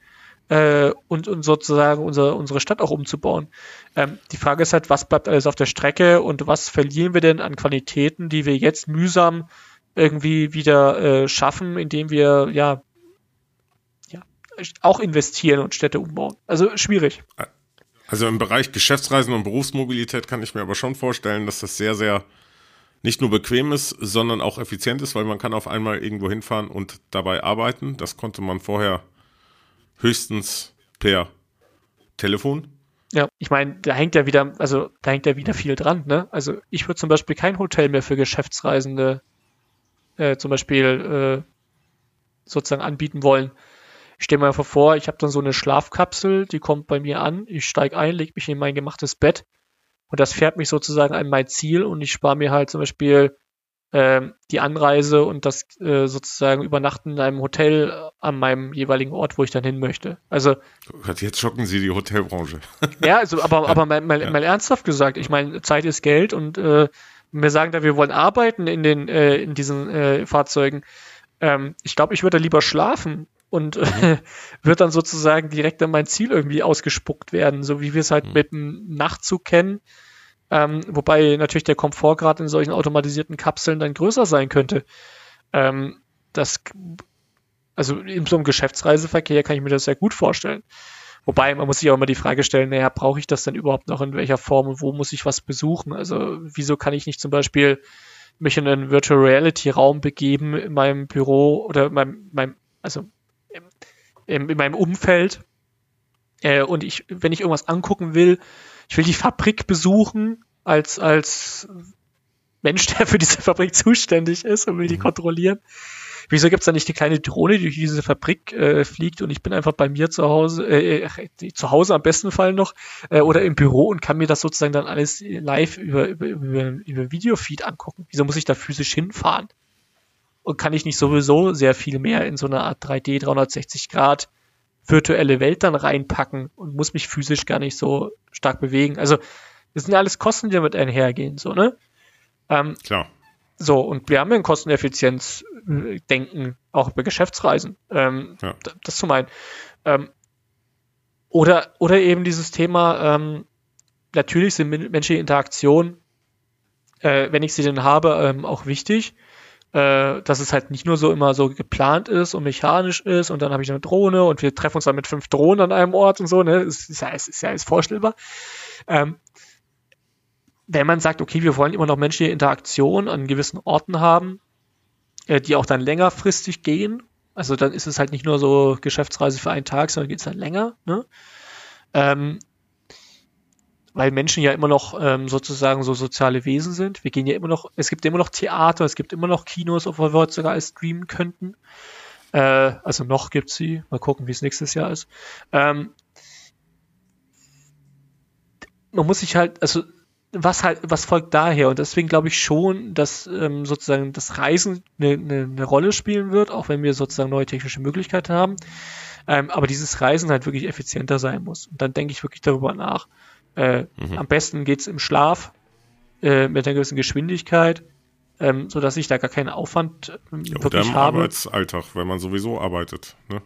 B: äh, und, und sozusagen unsere, unsere Stadt auch umzubauen. Ähm, die Frage ist halt, was bleibt alles auf der Strecke und was verlieren wir denn an Qualitäten, die wir jetzt mühsam irgendwie wieder äh, schaffen, indem wir ja, ja auch investieren und Städte umbauen. Also schwierig.
A: Also im Bereich Geschäftsreisen und Berufsmobilität kann ich mir aber schon vorstellen, dass das sehr, sehr nicht nur bequem ist, sondern auch effizient ist, weil man kann auf einmal irgendwo hinfahren und dabei arbeiten. Das konnte man vorher höchstens per Telefon.
B: Ja, ich meine, da hängt ja wieder, also da hängt ja wieder viel dran, ne? Also ich würde zum Beispiel kein Hotel mehr für Geschäftsreisende äh, zum Beispiel äh, sozusagen anbieten wollen. Ich stelle mir vor, ich habe dann so eine Schlafkapsel, die kommt bei mir an, ich steige ein, lege mich in mein gemachtes Bett und das fährt mich sozusagen an mein Ziel und ich spare mir halt zum Beispiel die Anreise und das äh, sozusagen Übernachten in einem Hotel äh, an meinem jeweiligen Ort, wo ich dann hin möchte. Also
A: jetzt schocken Sie die Hotelbranche. [laughs]
B: ja, also aber aber mal, mal, mal ernsthaft gesagt, ich meine Zeit ist Geld und äh, wir sagen da, wir wollen arbeiten in den äh, in diesen äh, Fahrzeugen. Ähm, ich glaube, ich würde lieber schlafen und mhm. [laughs] wird dann sozusagen direkt an mein Ziel irgendwie ausgespuckt werden, so wie wir es halt mhm. mit dem Nachtzug kennen. Ähm, wobei natürlich der Komfortgrad in solchen automatisierten Kapseln dann größer sein könnte. Ähm, das, also in so einem Geschäftsreiseverkehr kann ich mir das sehr gut vorstellen. Wobei man muss sich auch immer die Frage stellen, naja, brauche ich das denn überhaupt noch in welcher Form und wo muss ich was besuchen? Also wieso kann ich nicht zum Beispiel mich in einen Virtual Reality Raum begeben in meinem Büro oder in meinem, meinem also in, in meinem Umfeld. Äh, und ich, wenn ich irgendwas angucken will, ich will die Fabrik besuchen als, als Mensch, der für diese Fabrik zuständig ist und will die mhm. kontrollieren. Wieso gibt's da nicht die kleine Drohne, die durch diese Fabrik äh, fliegt und ich bin einfach bei mir zu Hause, äh, äh, zu Hause am besten Fall noch, äh, oder im Büro und kann mir das sozusagen dann alles live über, über, über, über Videofeed angucken. Wieso muss ich da physisch hinfahren? und kann ich nicht sowieso sehr viel mehr in so eine Art 3D 360 Grad virtuelle Welt dann reinpacken und muss mich physisch gar nicht so stark bewegen. Also das sind ja alles Kosten, die damit einhergehen, so, ne? Ähm,
A: Klar.
B: So, und wir haben ja ein Kosteneffizienz-Denken, äh, auch bei Geschäftsreisen. Ähm, ja. Das zu meinen. Ähm, oder, oder eben dieses Thema, ähm, natürlich sind menschliche Interaktionen, äh, wenn ich sie denn habe, ähm, auch wichtig äh, dass es halt nicht nur so immer so geplant ist und mechanisch ist und dann habe ich eine Drohne und wir treffen uns dann mit fünf Drohnen an einem Ort und so, ne? Das ist ja, ist, ist ja alles vorstellbar. Ähm, wenn man sagt, okay, wir wollen immer noch menschliche Interaktion an gewissen Orten haben, äh, die auch dann längerfristig gehen, also dann ist es halt nicht nur so Geschäftsreise für einen Tag, sondern geht es dann länger, ne? Ähm, weil Menschen ja immer noch ähm, sozusagen so soziale Wesen sind. Wir gehen ja immer noch, es gibt immer noch Theater, es gibt immer noch Kinos, obwohl wir heute sogar alles streamen könnten. Äh, also noch gibt sie. Mal gucken, wie es nächstes Jahr ist. Ähm, man muss sich halt, also was halt, was folgt daher? Und deswegen glaube ich schon, dass ähm, sozusagen das Reisen eine, eine, eine Rolle spielen wird, auch wenn wir sozusagen neue technische Möglichkeiten haben. Ähm, aber dieses Reisen halt wirklich effizienter sein muss. Und dann denke ich wirklich darüber nach, äh, mhm. Am besten geht's im Schlaf äh, mit einer gewissen Geschwindigkeit, ähm, sodass ich da gar keinen Aufwand
A: ähm, ja, wirklich im habe. Arbeitsalltag, wenn man sowieso arbeitet. Ne?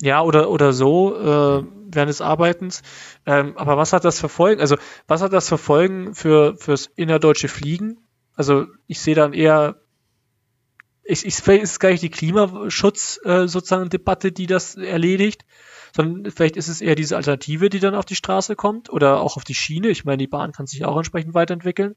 B: Ja, oder, oder so äh, während des Arbeitens. Ähm, aber was hat das für Folgen? Also, was hat das für Folgen für, fürs innerdeutsche Fliegen? Also, ich sehe dann eher, ich, ich, ist es gar nicht die Klimaschutz äh, sozusagen Debatte, die das erledigt, sondern vielleicht ist es eher diese Alternative, die dann auf die Straße kommt oder auch auf die Schiene. Ich meine, die Bahn kann sich auch entsprechend weiterentwickeln.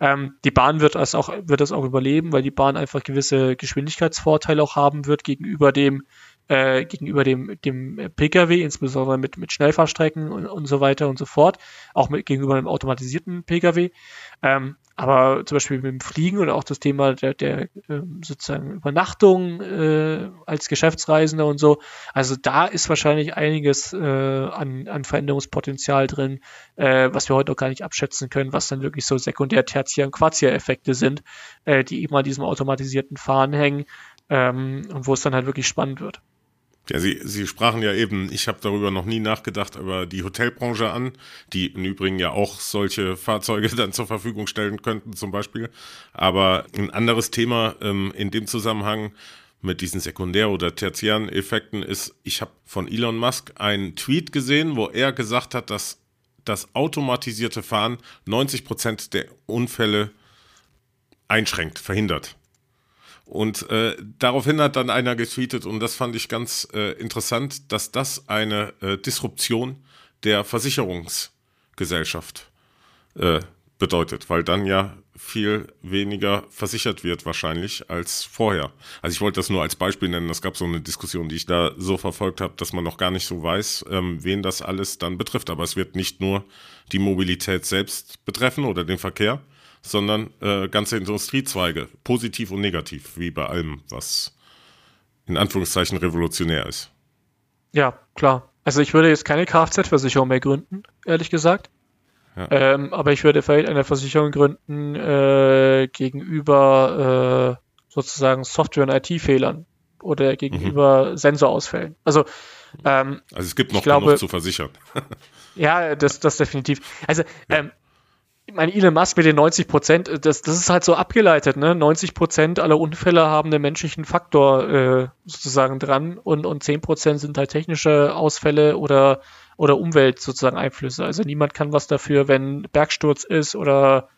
B: Ähm, die Bahn wird das, auch, wird das auch überleben, weil die Bahn einfach gewisse Geschwindigkeitsvorteile auch haben wird gegenüber dem äh, gegenüber dem, dem Pkw, insbesondere mit, mit Schnellfahrstrecken und, und so weiter und so fort, auch mit, gegenüber einem automatisierten Pkw. Ähm, aber zum Beispiel mit dem Fliegen oder auch das Thema der, der äh, sozusagen Übernachtung äh, als Geschäftsreisender und so. Also da ist wahrscheinlich einiges äh, an, an Veränderungspotenzial drin, äh, was wir heute noch gar nicht abschätzen können, was dann wirklich so Sekundär-, Tertiär- und Quartier-Effekte sind, äh, die eben an diesem automatisierten Fahren hängen ähm, und wo es dann halt wirklich spannend wird.
A: Ja, Sie, Sie sprachen ja eben, ich habe darüber noch nie nachgedacht, über die Hotelbranche an, die im Übrigen ja auch solche Fahrzeuge [laughs] dann zur Verfügung stellen könnten zum Beispiel. Aber ein anderes Thema ähm, in dem Zusammenhang mit diesen Sekundär- oder tertiären Effekten ist, ich habe von Elon Musk einen Tweet gesehen, wo er gesagt hat, dass das automatisierte Fahren 90 Prozent der Unfälle einschränkt, verhindert. Und äh, daraufhin hat dann einer getweetet, und das fand ich ganz äh, interessant, dass das eine äh, Disruption der Versicherungsgesellschaft äh, bedeutet, weil dann ja viel weniger versichert wird wahrscheinlich als vorher. Also ich wollte das nur als Beispiel nennen. Es gab so eine Diskussion, die ich da so verfolgt habe, dass man noch gar nicht so weiß, ähm, wen das alles dann betrifft. Aber es wird nicht nur die Mobilität selbst betreffen oder den Verkehr, sondern äh, ganze Industriezweige, positiv und negativ, wie bei allem, was in Anführungszeichen revolutionär ist.
B: Ja, klar. Also ich würde jetzt keine Kfz-Versicherung mehr gründen, ehrlich gesagt. Ja. Ähm, aber ich würde vielleicht eine Versicherung gründen äh, gegenüber äh, sozusagen Software- und IT-Fehlern oder gegenüber mhm. Sensorausfällen. Also, ähm,
A: also es gibt noch glaube, genug zu versichern.
B: ja, das, das definitiv. Also ja. ähm, mein Elon Musk mit den 90 Prozent, äh, das, das ist halt so abgeleitet, ne? 90 Prozent aller Unfälle haben einen menschlichen Faktor äh, sozusagen dran und, und 10 Prozent sind halt technische Ausfälle oder, oder Umwelt sozusagen Einflüsse. Also niemand kann was dafür, wenn Bergsturz ist oder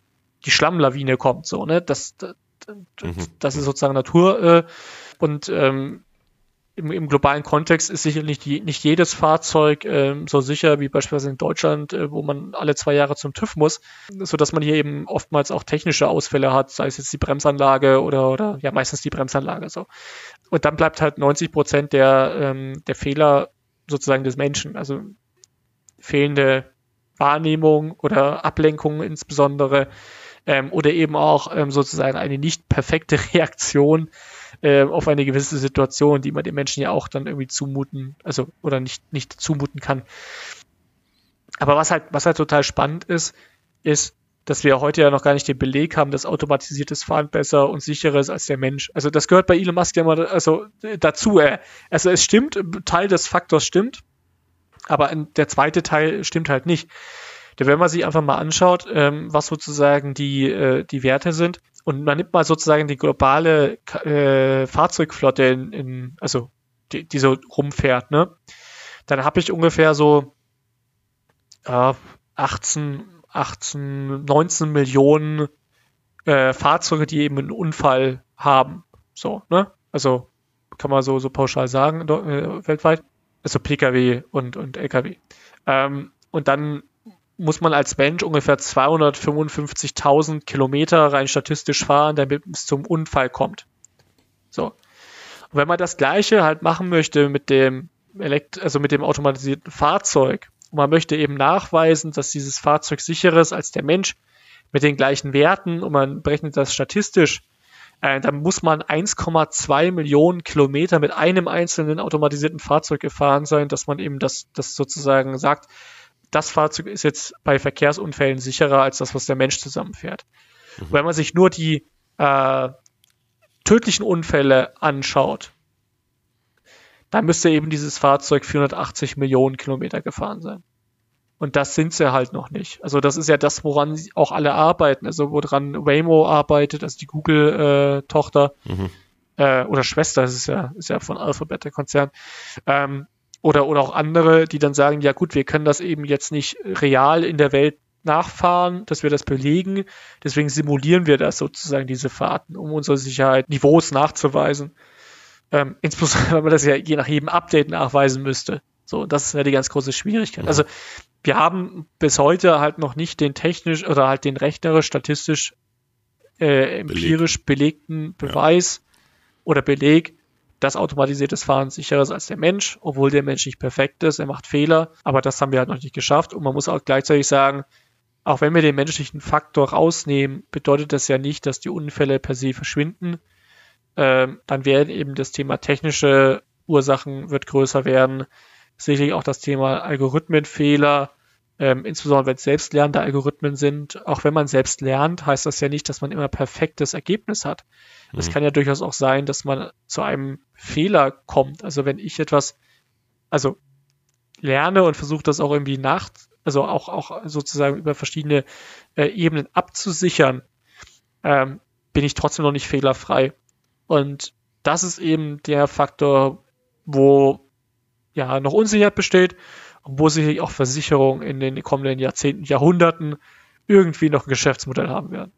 B: die Schlammlawine kommt, so, ne? Das, das, mhm. das ist sozusagen Natur äh, und ähm, im, im globalen Kontext ist sicherlich die, nicht jedes Fahrzeug ähm, so sicher wie beispielsweise in Deutschland, äh, wo man alle zwei Jahre zum TÜV muss, so dass man hier eben oftmals auch technische Ausfälle hat, sei es jetzt die Bremsanlage oder, oder ja meistens die Bremsanlage so. Und dann bleibt halt 90 Prozent der, ähm, der Fehler sozusagen des Menschen, also fehlende Wahrnehmung oder Ablenkung insbesondere ähm, oder eben auch ähm, sozusagen eine nicht perfekte [laughs] Reaktion äh, auf eine gewisse Situation, die man den Menschen ja auch dann irgendwie zumuten, also oder nicht, nicht zumuten kann. Aber was halt, was halt total spannend ist, ist, dass wir heute ja noch gar nicht den Beleg haben, dass automatisiertes Fahren besser und sicherer ist als der Mensch. Also das gehört bei Elon Musk ja mal also dazu. Äh, also es stimmt, Teil des Faktors stimmt, aber der zweite Teil stimmt halt nicht. Denn wenn man sich einfach mal anschaut, ähm, was sozusagen die, äh, die Werte sind, und man nimmt mal sozusagen die globale äh, Fahrzeugflotte in, in also die, die so rumfährt, ne? Dann habe ich ungefähr so äh, 18, 18, 19 Millionen äh, Fahrzeuge, die eben einen Unfall haben. So, ne? Also kann man so, so pauschal sagen, äh, weltweit. Also Pkw und, und Lkw. Ähm, und dann muss man als Mensch ungefähr 255.000 Kilometer rein statistisch fahren, damit es zum Unfall kommt. So. Und wenn man das Gleiche halt machen möchte mit dem Elekt also mit dem automatisierten Fahrzeug, und man möchte eben nachweisen, dass dieses Fahrzeug sicherer ist als der Mensch mit den gleichen Werten und man berechnet das statistisch, äh, dann muss man 1,2 Millionen Kilometer mit einem einzelnen automatisierten Fahrzeug gefahren sein, dass man eben das, das sozusagen sagt, das Fahrzeug ist jetzt bei Verkehrsunfällen sicherer als das, was der Mensch zusammenfährt. Mhm. Wenn man sich nur die äh, tödlichen Unfälle anschaut, dann müsste eben dieses Fahrzeug 480 Millionen Kilometer gefahren sein. Und das sind sie halt noch nicht. Also das ist ja das, woran auch alle arbeiten. Also woran Waymo arbeitet, also die Google-Tochter äh, mhm. äh, oder Schwester, das ist ja, ist ja von Alphabet der Konzern. Ähm, oder, oder auch andere, die dann sagen, ja gut, wir können das eben jetzt nicht real in der Welt nachfahren, dass wir das belegen. Deswegen simulieren wir das sozusagen, diese Fahrten, um unsere Sicherheit Niveaus nachzuweisen. Ähm, [laughs] insbesondere, wenn man das ja je nach jedem Update nachweisen müsste. So, das ist ja die ganz große Schwierigkeit. Also, wir haben bis heute halt noch nicht den technisch oder halt den rechnerisch, statistisch, äh, empirisch belegten Beweis ja. oder Beleg, dass automatisiertes Fahren sicherer ist als der Mensch, obwohl der Mensch nicht perfekt ist, er macht Fehler, aber das haben wir halt noch nicht geschafft und man muss auch gleichzeitig sagen, auch wenn wir den menschlichen Faktor rausnehmen, bedeutet das ja nicht, dass die Unfälle per se verschwinden. Ähm, dann werden eben das Thema technische Ursachen wird größer werden. Sicherlich auch das Thema Algorithmenfehler, ähm, insbesondere wenn es selbstlernende Algorithmen sind. Auch wenn man selbst lernt, heißt das ja nicht, dass man immer perfektes Ergebnis hat. Es mhm. kann ja durchaus auch sein, dass man zu einem Fehler kommt. Also wenn ich etwas, also lerne und versuche das auch irgendwie nach, also auch, auch sozusagen über verschiedene äh, Ebenen abzusichern, ähm, bin ich trotzdem noch nicht fehlerfrei. Und das ist eben der Faktor, wo ja noch Unsicherheit besteht wo sicherlich auch Versicherungen in den kommenden Jahrzehnten, Jahrhunderten irgendwie noch ein Geschäftsmodell haben werden.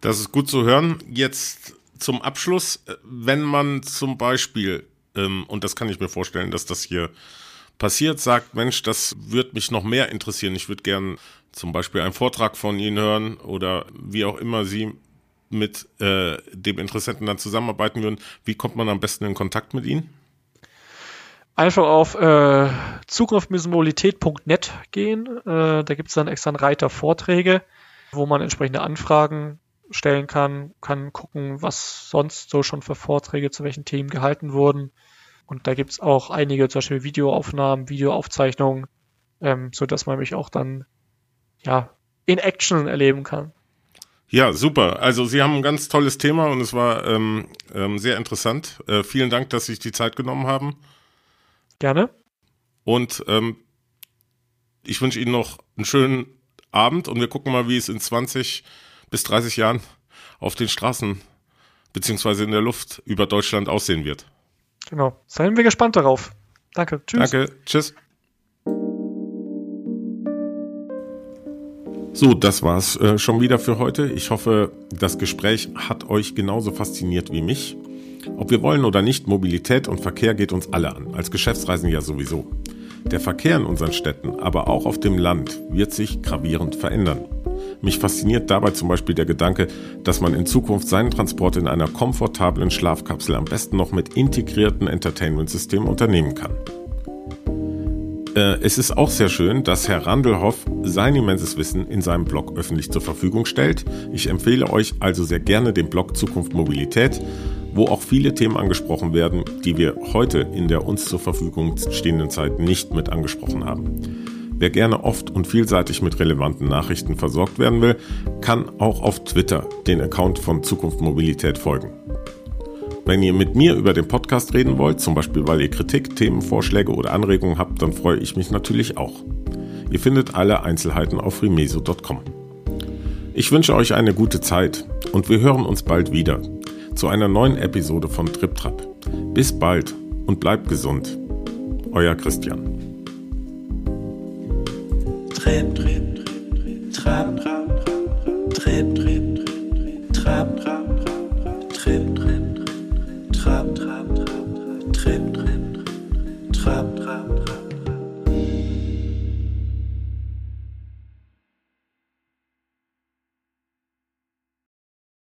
A: Das ist gut zu hören. Jetzt zum Abschluss, wenn man zum Beispiel, ähm, und das kann ich mir vorstellen, dass das hier passiert, sagt, Mensch, das würde mich noch mehr interessieren. Ich würde gern zum Beispiel einen Vortrag von Ihnen hören oder wie auch immer Sie mit äh, dem Interessenten dann zusammenarbeiten würden. Wie kommt man am besten in Kontakt mit Ihnen?
B: Einfach auf äh, zukunftmismobilität.net gehen. Äh, da gibt es dann extra einen Reiter Vorträge, wo man entsprechende Anfragen stellen kann, kann gucken, was sonst so schon für Vorträge zu welchen Themen gehalten wurden. Und da gibt es auch einige, zum Beispiel Videoaufnahmen, Videoaufzeichnungen, ähm, sodass man mich auch dann ja in Action erleben kann.
A: Ja, super. Also Sie haben ein ganz tolles Thema und es war ähm, ähm, sehr interessant. Äh, vielen Dank, dass Sie sich die Zeit genommen haben.
B: Gerne.
A: Und ähm, ich wünsche Ihnen noch einen schönen Abend und wir gucken mal, wie es in 20 bis 30 Jahren auf den Straßen beziehungsweise in der Luft über Deutschland aussehen wird.
B: Genau. Seien wir gespannt darauf. Danke.
A: Tschüss. Danke. Tschüss. So, das war's äh, schon wieder für heute. Ich hoffe, das Gespräch hat euch genauso fasziniert wie mich. Ob wir wollen oder nicht, Mobilität und Verkehr geht uns alle an, als Geschäftsreisen ja sowieso. Der Verkehr in unseren Städten, aber auch auf dem Land, wird sich gravierend verändern. Mich fasziniert dabei zum Beispiel der Gedanke, dass man in Zukunft seinen Transport in einer komfortablen Schlafkapsel am besten noch mit integrierten Entertainment-Systemen unternehmen kann. Äh, es ist auch sehr schön, dass Herr Randelhoff sein immenses Wissen in seinem Blog öffentlich zur Verfügung stellt. Ich empfehle euch also sehr gerne den Blog Zukunft Mobilität, wo auch viele Themen angesprochen werden, die wir heute in der uns zur Verfügung stehenden Zeit nicht mit angesprochen haben. Wer gerne oft und vielseitig mit relevanten Nachrichten versorgt werden will, kann auch auf Twitter den Account von Zukunft Mobilität folgen. Wenn ihr mit mir über den Podcast reden wollt, zum Beispiel weil ihr Kritik, Themenvorschläge oder Anregungen habt, dann freue ich mich natürlich auch. Ihr findet alle Einzelheiten auf rimeso.com. Ich wünsche euch eine gute Zeit und wir hören uns bald wieder zu einer neuen Episode von TripTrap. Bis bald und bleibt gesund. Euer Christian. Trip, trip, trip, trap, trap, trip, trip, trap, trap.